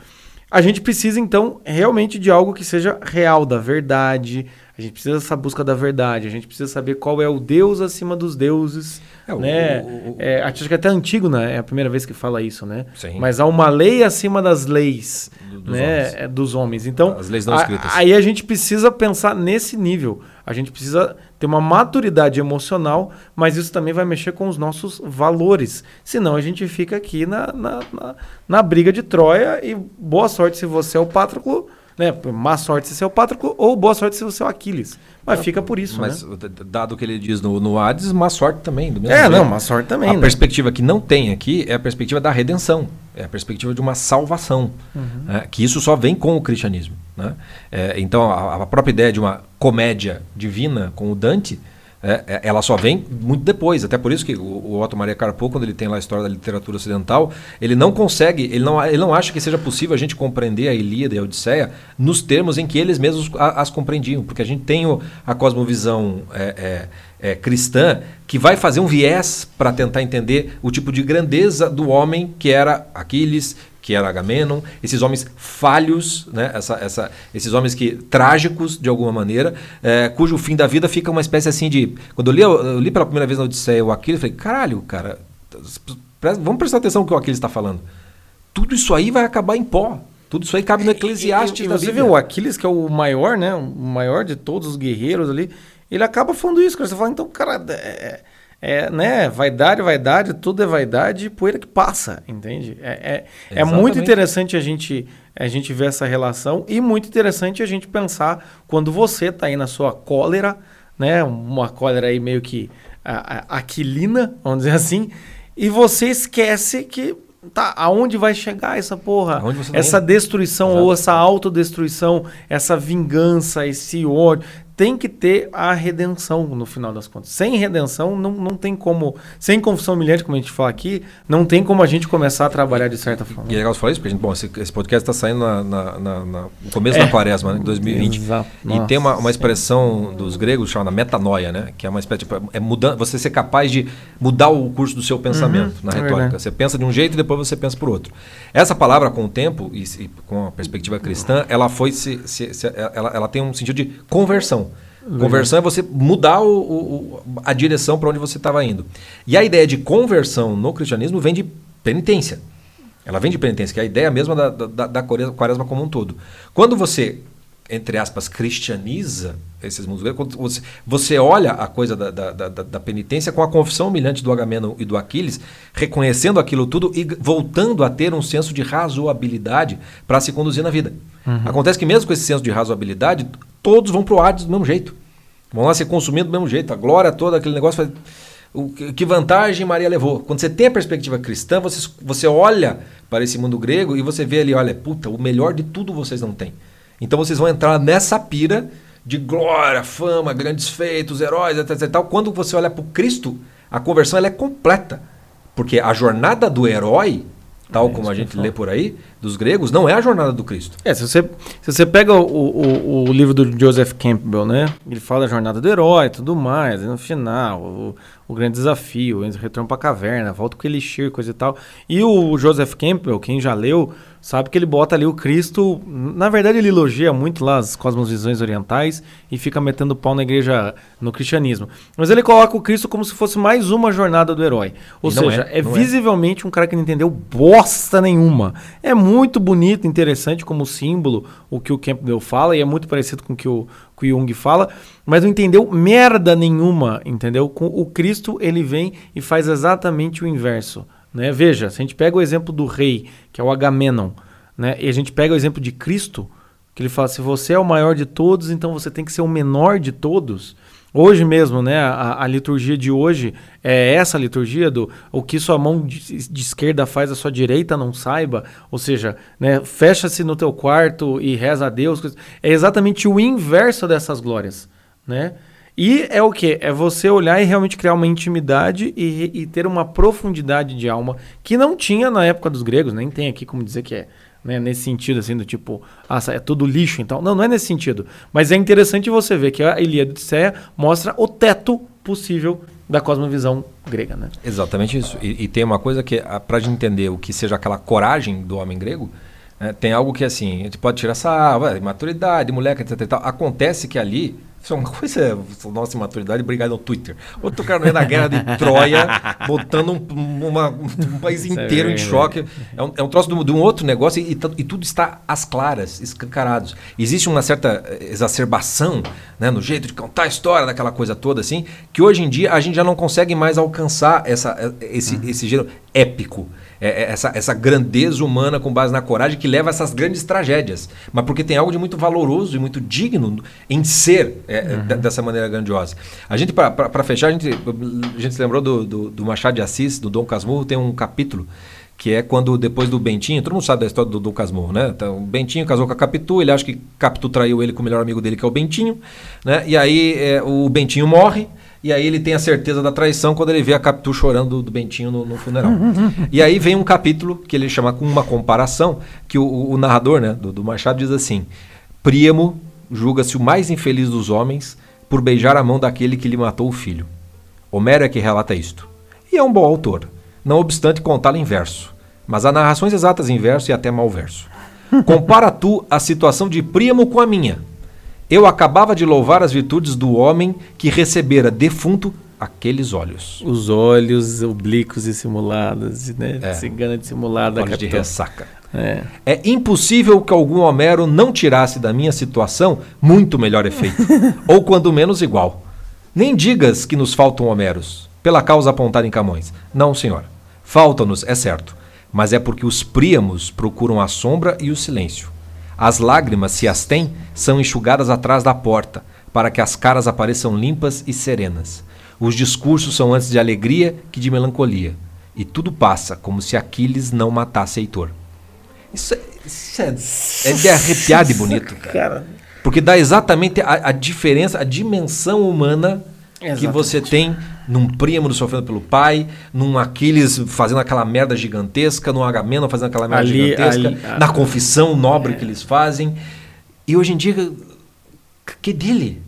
a gente precisa então realmente de algo que seja real, da verdade. A gente precisa dessa busca da verdade. A gente precisa saber qual é o Deus acima dos deuses. É, né? o- o- É, acho que é até antigo, né? É a primeira vez que fala isso, né? Sim. Mas há uma lei acima das leis Do- dos né? homens. É, dos homens. Então, As leis não a- escritas. aí a gente precisa pensar nesse nível. A gente precisa ter uma maturidade emocional, mas isso também vai mexer com os nossos valores. Senão a gente fica aqui na, na, na, na briga de Troia e boa sorte se você é o Pátroclo, né? Má sorte se você é o Pátroclo ou boa sorte se você é o Aquiles. Mas fica por isso, Mas né? dado o que ele diz no, no Hades, má sorte também. Do mesmo É, jeito. não, má sorte também, A né? perspectiva que não tem aqui é a perspectiva da redenção, é a perspectiva de uma salvação, Uhum. né? que isso só vem com o cristianismo. Né? É, então, a, a própria ideia de uma comédia divina com o Dante, é, é, ela só vem muito depois. Até por isso que o, o Otto Maria Carpo, quando ele tem lá a história da literatura ocidental, ele não consegue, ele não, ele não acha que seja possível a gente compreender a Ilíada e a Odisseia nos termos em que eles mesmos a- as compreendiam. Porque a gente tem o- a cosmovisão é, é, é, cristã que vai fazer um viés para tentar entender o tipo de grandeza do homem que era Aquiles, que era Agamenon, esses homens falhos, né? essa, essa, esses homens que trágicos de alguma maneira, é, cujo fim da vida fica uma espécie assim de. Quando eu li, eu li pela primeira vez na Odisseia o Aquiles, eu falei, caralho, cara, vamos prestar atenção no que o Aquiles está falando. Tudo isso aí vai acabar em pó. Tudo isso aí cabe no Eclesiastes E, e da você Bíblia. vê o Aquiles, que é o maior, né? O maior de todos os guerreiros ali. Ele acaba falando isso, cara. Você fala, então, cara, é, é, né? Vaidade, vaidade, tudo é vaidade poeira que passa, entende? É, é, é muito interessante a gente, a gente ver essa relação e muito interessante a gente pensar quando você tá aí na sua cólera, né? Uma cólera aí meio que a, a- aquilina, vamos dizer assim, e você esquece que. Tá, aonde vai chegar essa porra? Tá essa destruição Exato. ou essa autodestruição, essa vingança, esse ódio. Tem que ter a redenção no final das contas. Sem redenção, não, não tem como. Sem confissão humilhante, como a gente fala aqui, não tem como a gente começar a trabalhar de certa forma. E é legal você falar isso, porque, gente, bom, esse, esse podcast está saindo na, na- na- no começo É. da quaresma, né, em 2020. Exato. E Nossa. tem uma, uma expressão dos gregos chamada metanoia, né? Que é uma espécie de. É mudan, você ser capaz de mudar o curso do seu pensamento na é retórica. verdade. Você pensa de um jeito e depois você pensa por outro. Essa palavra, com o tempo e, se- com a perspectiva cristã, ela foi se, se- se- ela, ela tem um sentido de conversão. Conversão é você mudar o- o- a direção para onde você estava indo. E a ideia de conversão no cristianismo vem de penitência. Ela vem de penitência, que é a ideia mesma da, da, da quaresma como um todo. Quando você, entre aspas, cristianiza esses mundos gregos, você, você olha a coisa da, da, da, da penitência com a confissão humilhante do Agamemnon e do Aquiles, reconhecendo aquilo tudo e voltando a ter um senso de razoabilidade para se conduzir na vida. Acontece que mesmo com esse senso de razoabilidade, todos vão para o Hades do mesmo jeito. Vão lá ser consumidos do mesmo jeito. A glória toda, aquele negócio. faz- O, que que vantagem Maria levou? Quando você tem a perspectiva cristã, você, você olha para esse mundo grego e você vê ali, olha, puta, o melhor de tudo vocês não têm. Então vocês vão entrar nessa pira de glória, fama, grandes feitos, heróis, etc, etc. Quando você olha para o Cristo, a conversão ela é completa. Porque a jornada do herói, tal É, como a gente lê por aí, dos gregos, não é a jornada do Cristo. É, se você, se você pega o, o, o livro do Joseph Campbell, né? Ele fala da jornada do herói e tudo mais, e no final, o, o grande desafio, o retorno pra caverna, volta com o Elixir, coisa e tal. E o Joseph Campbell, quem já leu, sabe que ele bota ali o Cristo. Na verdade, ele elogia muito lá as cosmovisões orientais e fica metendo pau na igreja, no cristianismo. Mas ele coloca o Cristo como se fosse mais uma jornada do herói. Ou E seja, é, é, é. visivelmente um cara que não entendeu bosta nenhuma. É muito bonito, interessante como símbolo o que o Campbell fala e é muito parecido com o que o, que o Jung fala, mas não entendeu merda nenhuma, entendeu? Com o Cristo ele vem e faz exatamente o inverso, né? Veja, se a gente pega o exemplo do rei, que é o Agamenon, né? E a gente pega o exemplo de Cristo, que ele fala: se você é o maior de todos, então você tem que ser o menor de todos. Hoje mesmo, né, a, a liturgia de hoje é essa liturgia do o que sua mão de, de esquerda faz, a sua direita não saiba. Ou seja, né, fecha-se no teu quarto e reza a Deus. É exatamente o inverso dessas glórias, né? E é o que? É você olhar e realmente criar uma intimidade e, e ter uma profundidade de alma que não tinha na época dos gregos, nem tem aqui como dizer que é. Né, nesse sentido, assim, do tipo, ah, é tudo lixo, então. Não, não é nesse sentido. Mas é interessante você ver que a Ilíada e Odisseia mostra o teto possível da cosmovisão grega, né? Exatamente isso. E, e tem uma coisa que, para gente entender o que seja aquela coragem do homem grego, né, tem algo que assim, a gente pode tirar essa ah, maturidade, moleque, etc. E tal. Acontece que ali isso é uma coisa, nossa imaturidade, obrigado no Twitter. Outro cara no meio da guerra de Troia, botando um, uma, um país inteiro em choque. É um, é um troço de um, de um outro negócio e, e, tudo está às claras, escancarados. Existe uma certa exacerbação né, no jeito de contar a história daquela coisa toda, assim, que hoje em dia a gente já não consegue mais alcançar essa, esse, uhum. esse gênero épico. É, é, essa, essa grandeza humana com base na coragem que leva a essas grandes tragédias. Mas porque tem algo de muito valoroso e muito digno em ser é, é uhum. dessa maneira grandiosa. A gente, para fechar, a gente, a gente se lembrou do, do, do, Machado de Assis, do Dom Casmurro, tem um capítulo que é quando depois do Bentinho, todo mundo sabe da história do Dom Casmurro, né? Então, o Bentinho casou com a Capitu, ele acha que Capitu traiu ele com o melhor amigo dele, que é o Bentinho, né? E aí é, o Bentinho morre, e aí ele tem a certeza da traição quando ele vê a Capitu chorando do, Bentinho no, no, funeral. e aí vem um capítulo que ele chama com uma comparação, que o, o narrador né, do, do, Machado diz assim: Príamo julga-se o mais infeliz dos homens por beijar a mão daquele que lhe matou o filho. Homero é que relata isto. E é um bom autor, não obstante contá-lo em verso. Mas há narrações exatas em verso e até mal verso. Compara tu a situação de Príamo com a minha eu acabava de louvar as virtudes do homem que recebera defunto aqueles olhos. Os olhos oblíquos e simulados, né? É. Cigana dissimulada. Olhos de ressaca. É. é impossível que algum Homero não tirasse da minha situação muito melhor efeito, ou quando menos igual. Nem digas que nos faltam Homeros, pela causa apontada em Camões. Não, senhor. Faltam-nos, é certo, mas é porque os príamos procuram a sombra e o silêncio. As lágrimas, se as tem, são enxugadas atrás da porta, para que as caras apareçam limpas e serenas. Os discursos são antes de alegria que de melancolia. E tudo passa como se Aquiles não matasse Heitor. Isso é, isso é, é de arrepiar de bonito, cara. Porque dá exatamente a, a diferença, a dimensão humana Exatamente. que você tem num Príamo sofrendo pelo pai, num Aquiles fazendo aquela merda gigantesca, num Agamemnon fazendo aquela merda ali, gigantesca, ali, na confissão nobre é. que eles fazem. E hoje em dia, que dele?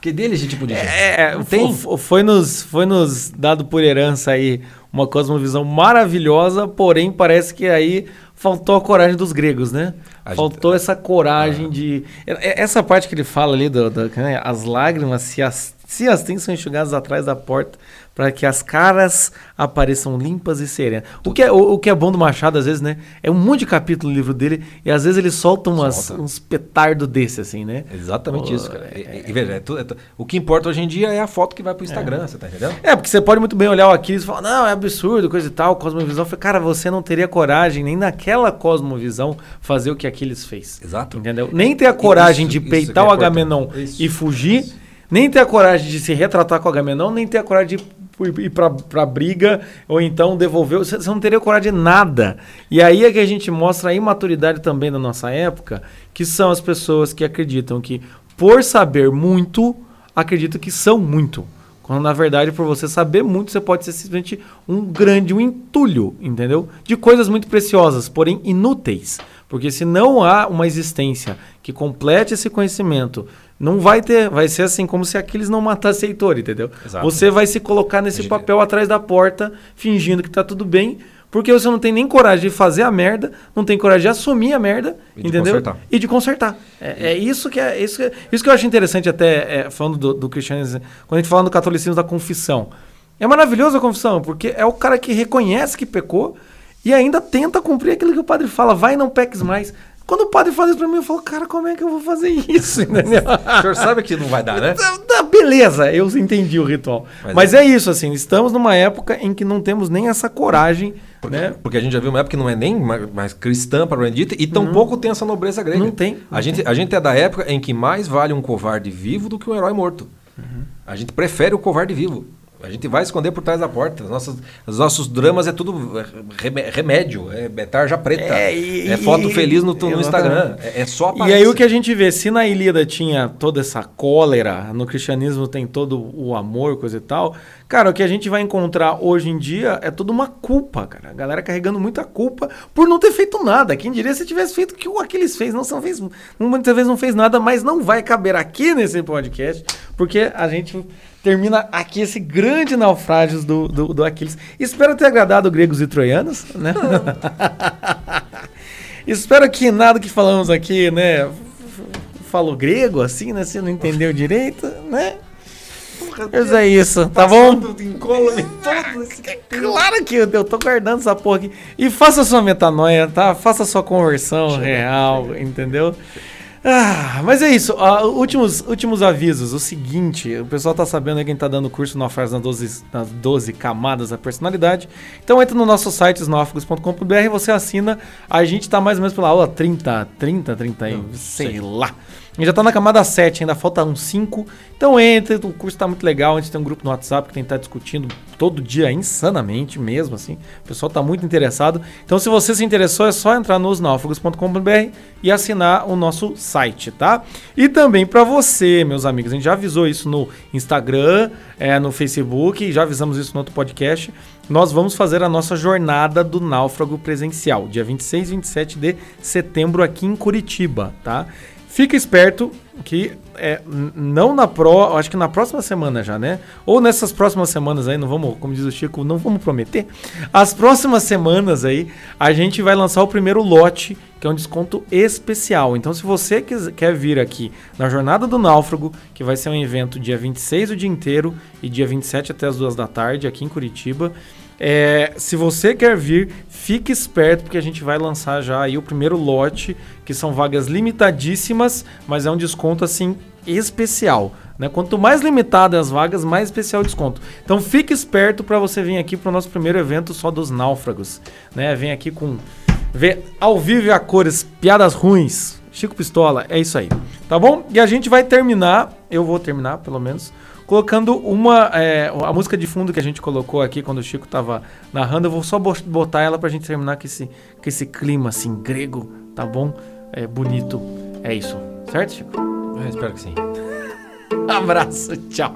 Que dele esse tipo de gente? É, Não tem? Foi nos, foi nos dado por herança aí uma cosmovisão maravilhosa, porém parece que aí faltou a coragem dos gregos, né? A faltou gente... essa coragem ah. de. Essa parte que ele fala ali, do, do né? as lágrimas se as se as têm são enxugadas atrás da porta, para que as caras apareçam limpas e serenas. O que, é, o, o, que é bom do Machado, às vezes, né? É um monte de capítulo no livro dele, e às vezes ele solta, umas, solta. uns petardos desse, assim, né? Exatamente isso, cara. É, e, veja, é tudo, é tudo, o que importa hoje em dia é a foto que vai pro Instagram, é. você tá entendendo? É, porque você pode muito bem olhar o Aquiles e falar, não, é absurdo, coisa e tal, cosmovisão. Cara, você não teria coragem nem naquela cosmovisão fazer o que Aquiles fez. Exato. Entendeu? Nem ter a coragem isso, de peitar o Agamenon e fugir nem ter a coragem de se retratar com a Agamenon, nem ter a coragem de ir pra briga, ou então devolver. Você, você não teria coragem de nada. E aí é que a gente mostra a imaturidade também da nossa época, que são as pessoas que acreditam que, por saber muito, acreditam que são muito. Quando na verdade, por você saber muito, você pode ser simplesmente um grande, um entulho, entendeu? De coisas muito preciosas, porém inúteis. Porque se não há uma existência que complete esse conhecimento não vai ter, vai ser assim como se Aquiles não matasse Heitor, entendeu? Exato. Você vai se colocar nesse papel atrás da porta, fingindo que tá tudo bem, porque você não tem nem coragem de fazer a merda, não tem coragem de assumir a merda, e entendeu? De e de consertar. É, é, isso que é isso que, isso que eu acho interessante até é, falando do, do cristianismo, quando a gente fala do catolicismo da confissão. É maravilhoso a confissão, porque é o cara que reconhece que pecou e ainda tenta cumprir aquilo que o padre fala, vai não peques mais. Quando o padre faz isso pra mim, eu falo, cara, como é que eu vou fazer isso? Entendeu? o senhor sabe que não vai dar, né? Tá, tá, beleza, eu entendi o ritual. Mas, Mas é. é. isso, assim, estamos numa época em que não temos nem essa coragem. Porque, né? porque a gente já viu uma época que não é nem mais, cristã para o dita e tampouco uhum. tem essa nobreza grega. Não tem. Não a, gente, a gente é da época em que mais vale um covarde vivo do que um herói morto. Uhum. A gente prefere o covarde vivo. A gente vai esconder por trás da porta. Os nossos, os nossos dramas é tudo remédio, é, é tarja preta. É, e, é foto feliz no, no Instagram. É, é só aparência. E aí o que a gente vê, se na Ilíada tinha toda essa cólera, no cristianismo tem todo o amor, coisa e tal. Cara, o que a gente vai encontrar hoje em dia é toda uma culpa, cara. A galera carregando muita culpa por não ter feito nada. Quem diria se tivesse feito o que o Aquiles fez? Não, são fez, muitas vezes não fez nada, mas não vai caber aqui nesse podcast porque a gente termina aqui esse grande naufrágio do, do, do Aquiles. Espero ter agradado gregos e troianos, né? Espero que nada que falamos aqui, né, falou grego assim, né? Você não entendeu direito, né? Mas é isso, tá bom? Claro que eu, eu tô guardando essa porra aqui. E faça sua metanoia, tá? Faça sua conversão real, entendeu? Ah, mas é isso. Ah, últimos, últimos avisos. O seguinte, o pessoal tá sabendo aí quem tá dando curso no Afras nas 12, nas 12 camadas da personalidade. Então entra no nosso site snofagos.com.br, você assina. A gente tá mais ou menos pela aula 30, 30, 30, Não, sei, sei lá. Gente já tá na camada 7, ainda falta uns 5. Então entra, o curso tá muito legal. A gente tem um grupo no WhatsApp que tem que estar tá discutindo todo dia, insanamente mesmo, assim. O pessoal tá muito interessado. Então, se você se interessou, é só entrar nos náufragos.com.br e assinar o nosso site, tá? E também para você, meus amigos, a gente já avisou isso no Instagram, é, no Facebook, já avisamos isso no outro podcast. Nós vamos fazer a nossa jornada do náufrago presencial, dia 26 e 27 de setembro aqui em Curitiba, tá? Fica esperto que é, não na pro, acho que na próxima semana já, né? Ou nessas próximas semanas aí, não vamos, como diz o Chico, não vamos prometer. As próximas semanas aí, a gente vai lançar o primeiro lote, que é um desconto especial. Então, se você quer vir aqui na Jornada do Náufrago, que vai ser um evento dia 26 o dia inteiro e dia 27 até as duas da tarde aqui em Curitiba, é, se você quer vir, fique esperto porque a gente vai lançar já aí o primeiro lote, que são vagas limitadíssimas, mas é um desconto assim especial. Né? Quanto mais limitadas as vagas, mais especial o desconto. Então fique esperto para você vir aqui para o nosso primeiro evento só dos náufragos. Né? Vem aqui com ver ao vivo e a cores, piadas ruins. Chico Pistola, é isso aí. Tá bom? E a gente vai terminar, eu vou terminar pelo menos, colocando uma. É, a música de fundo que a gente colocou aqui quando o Chico tava narrando, eu vou só botar ela pra gente terminar com esse, com esse clima assim, grego, tá bom? É bonito. É isso. Certo, Chico? Eu espero que sim. Abraço, tchau.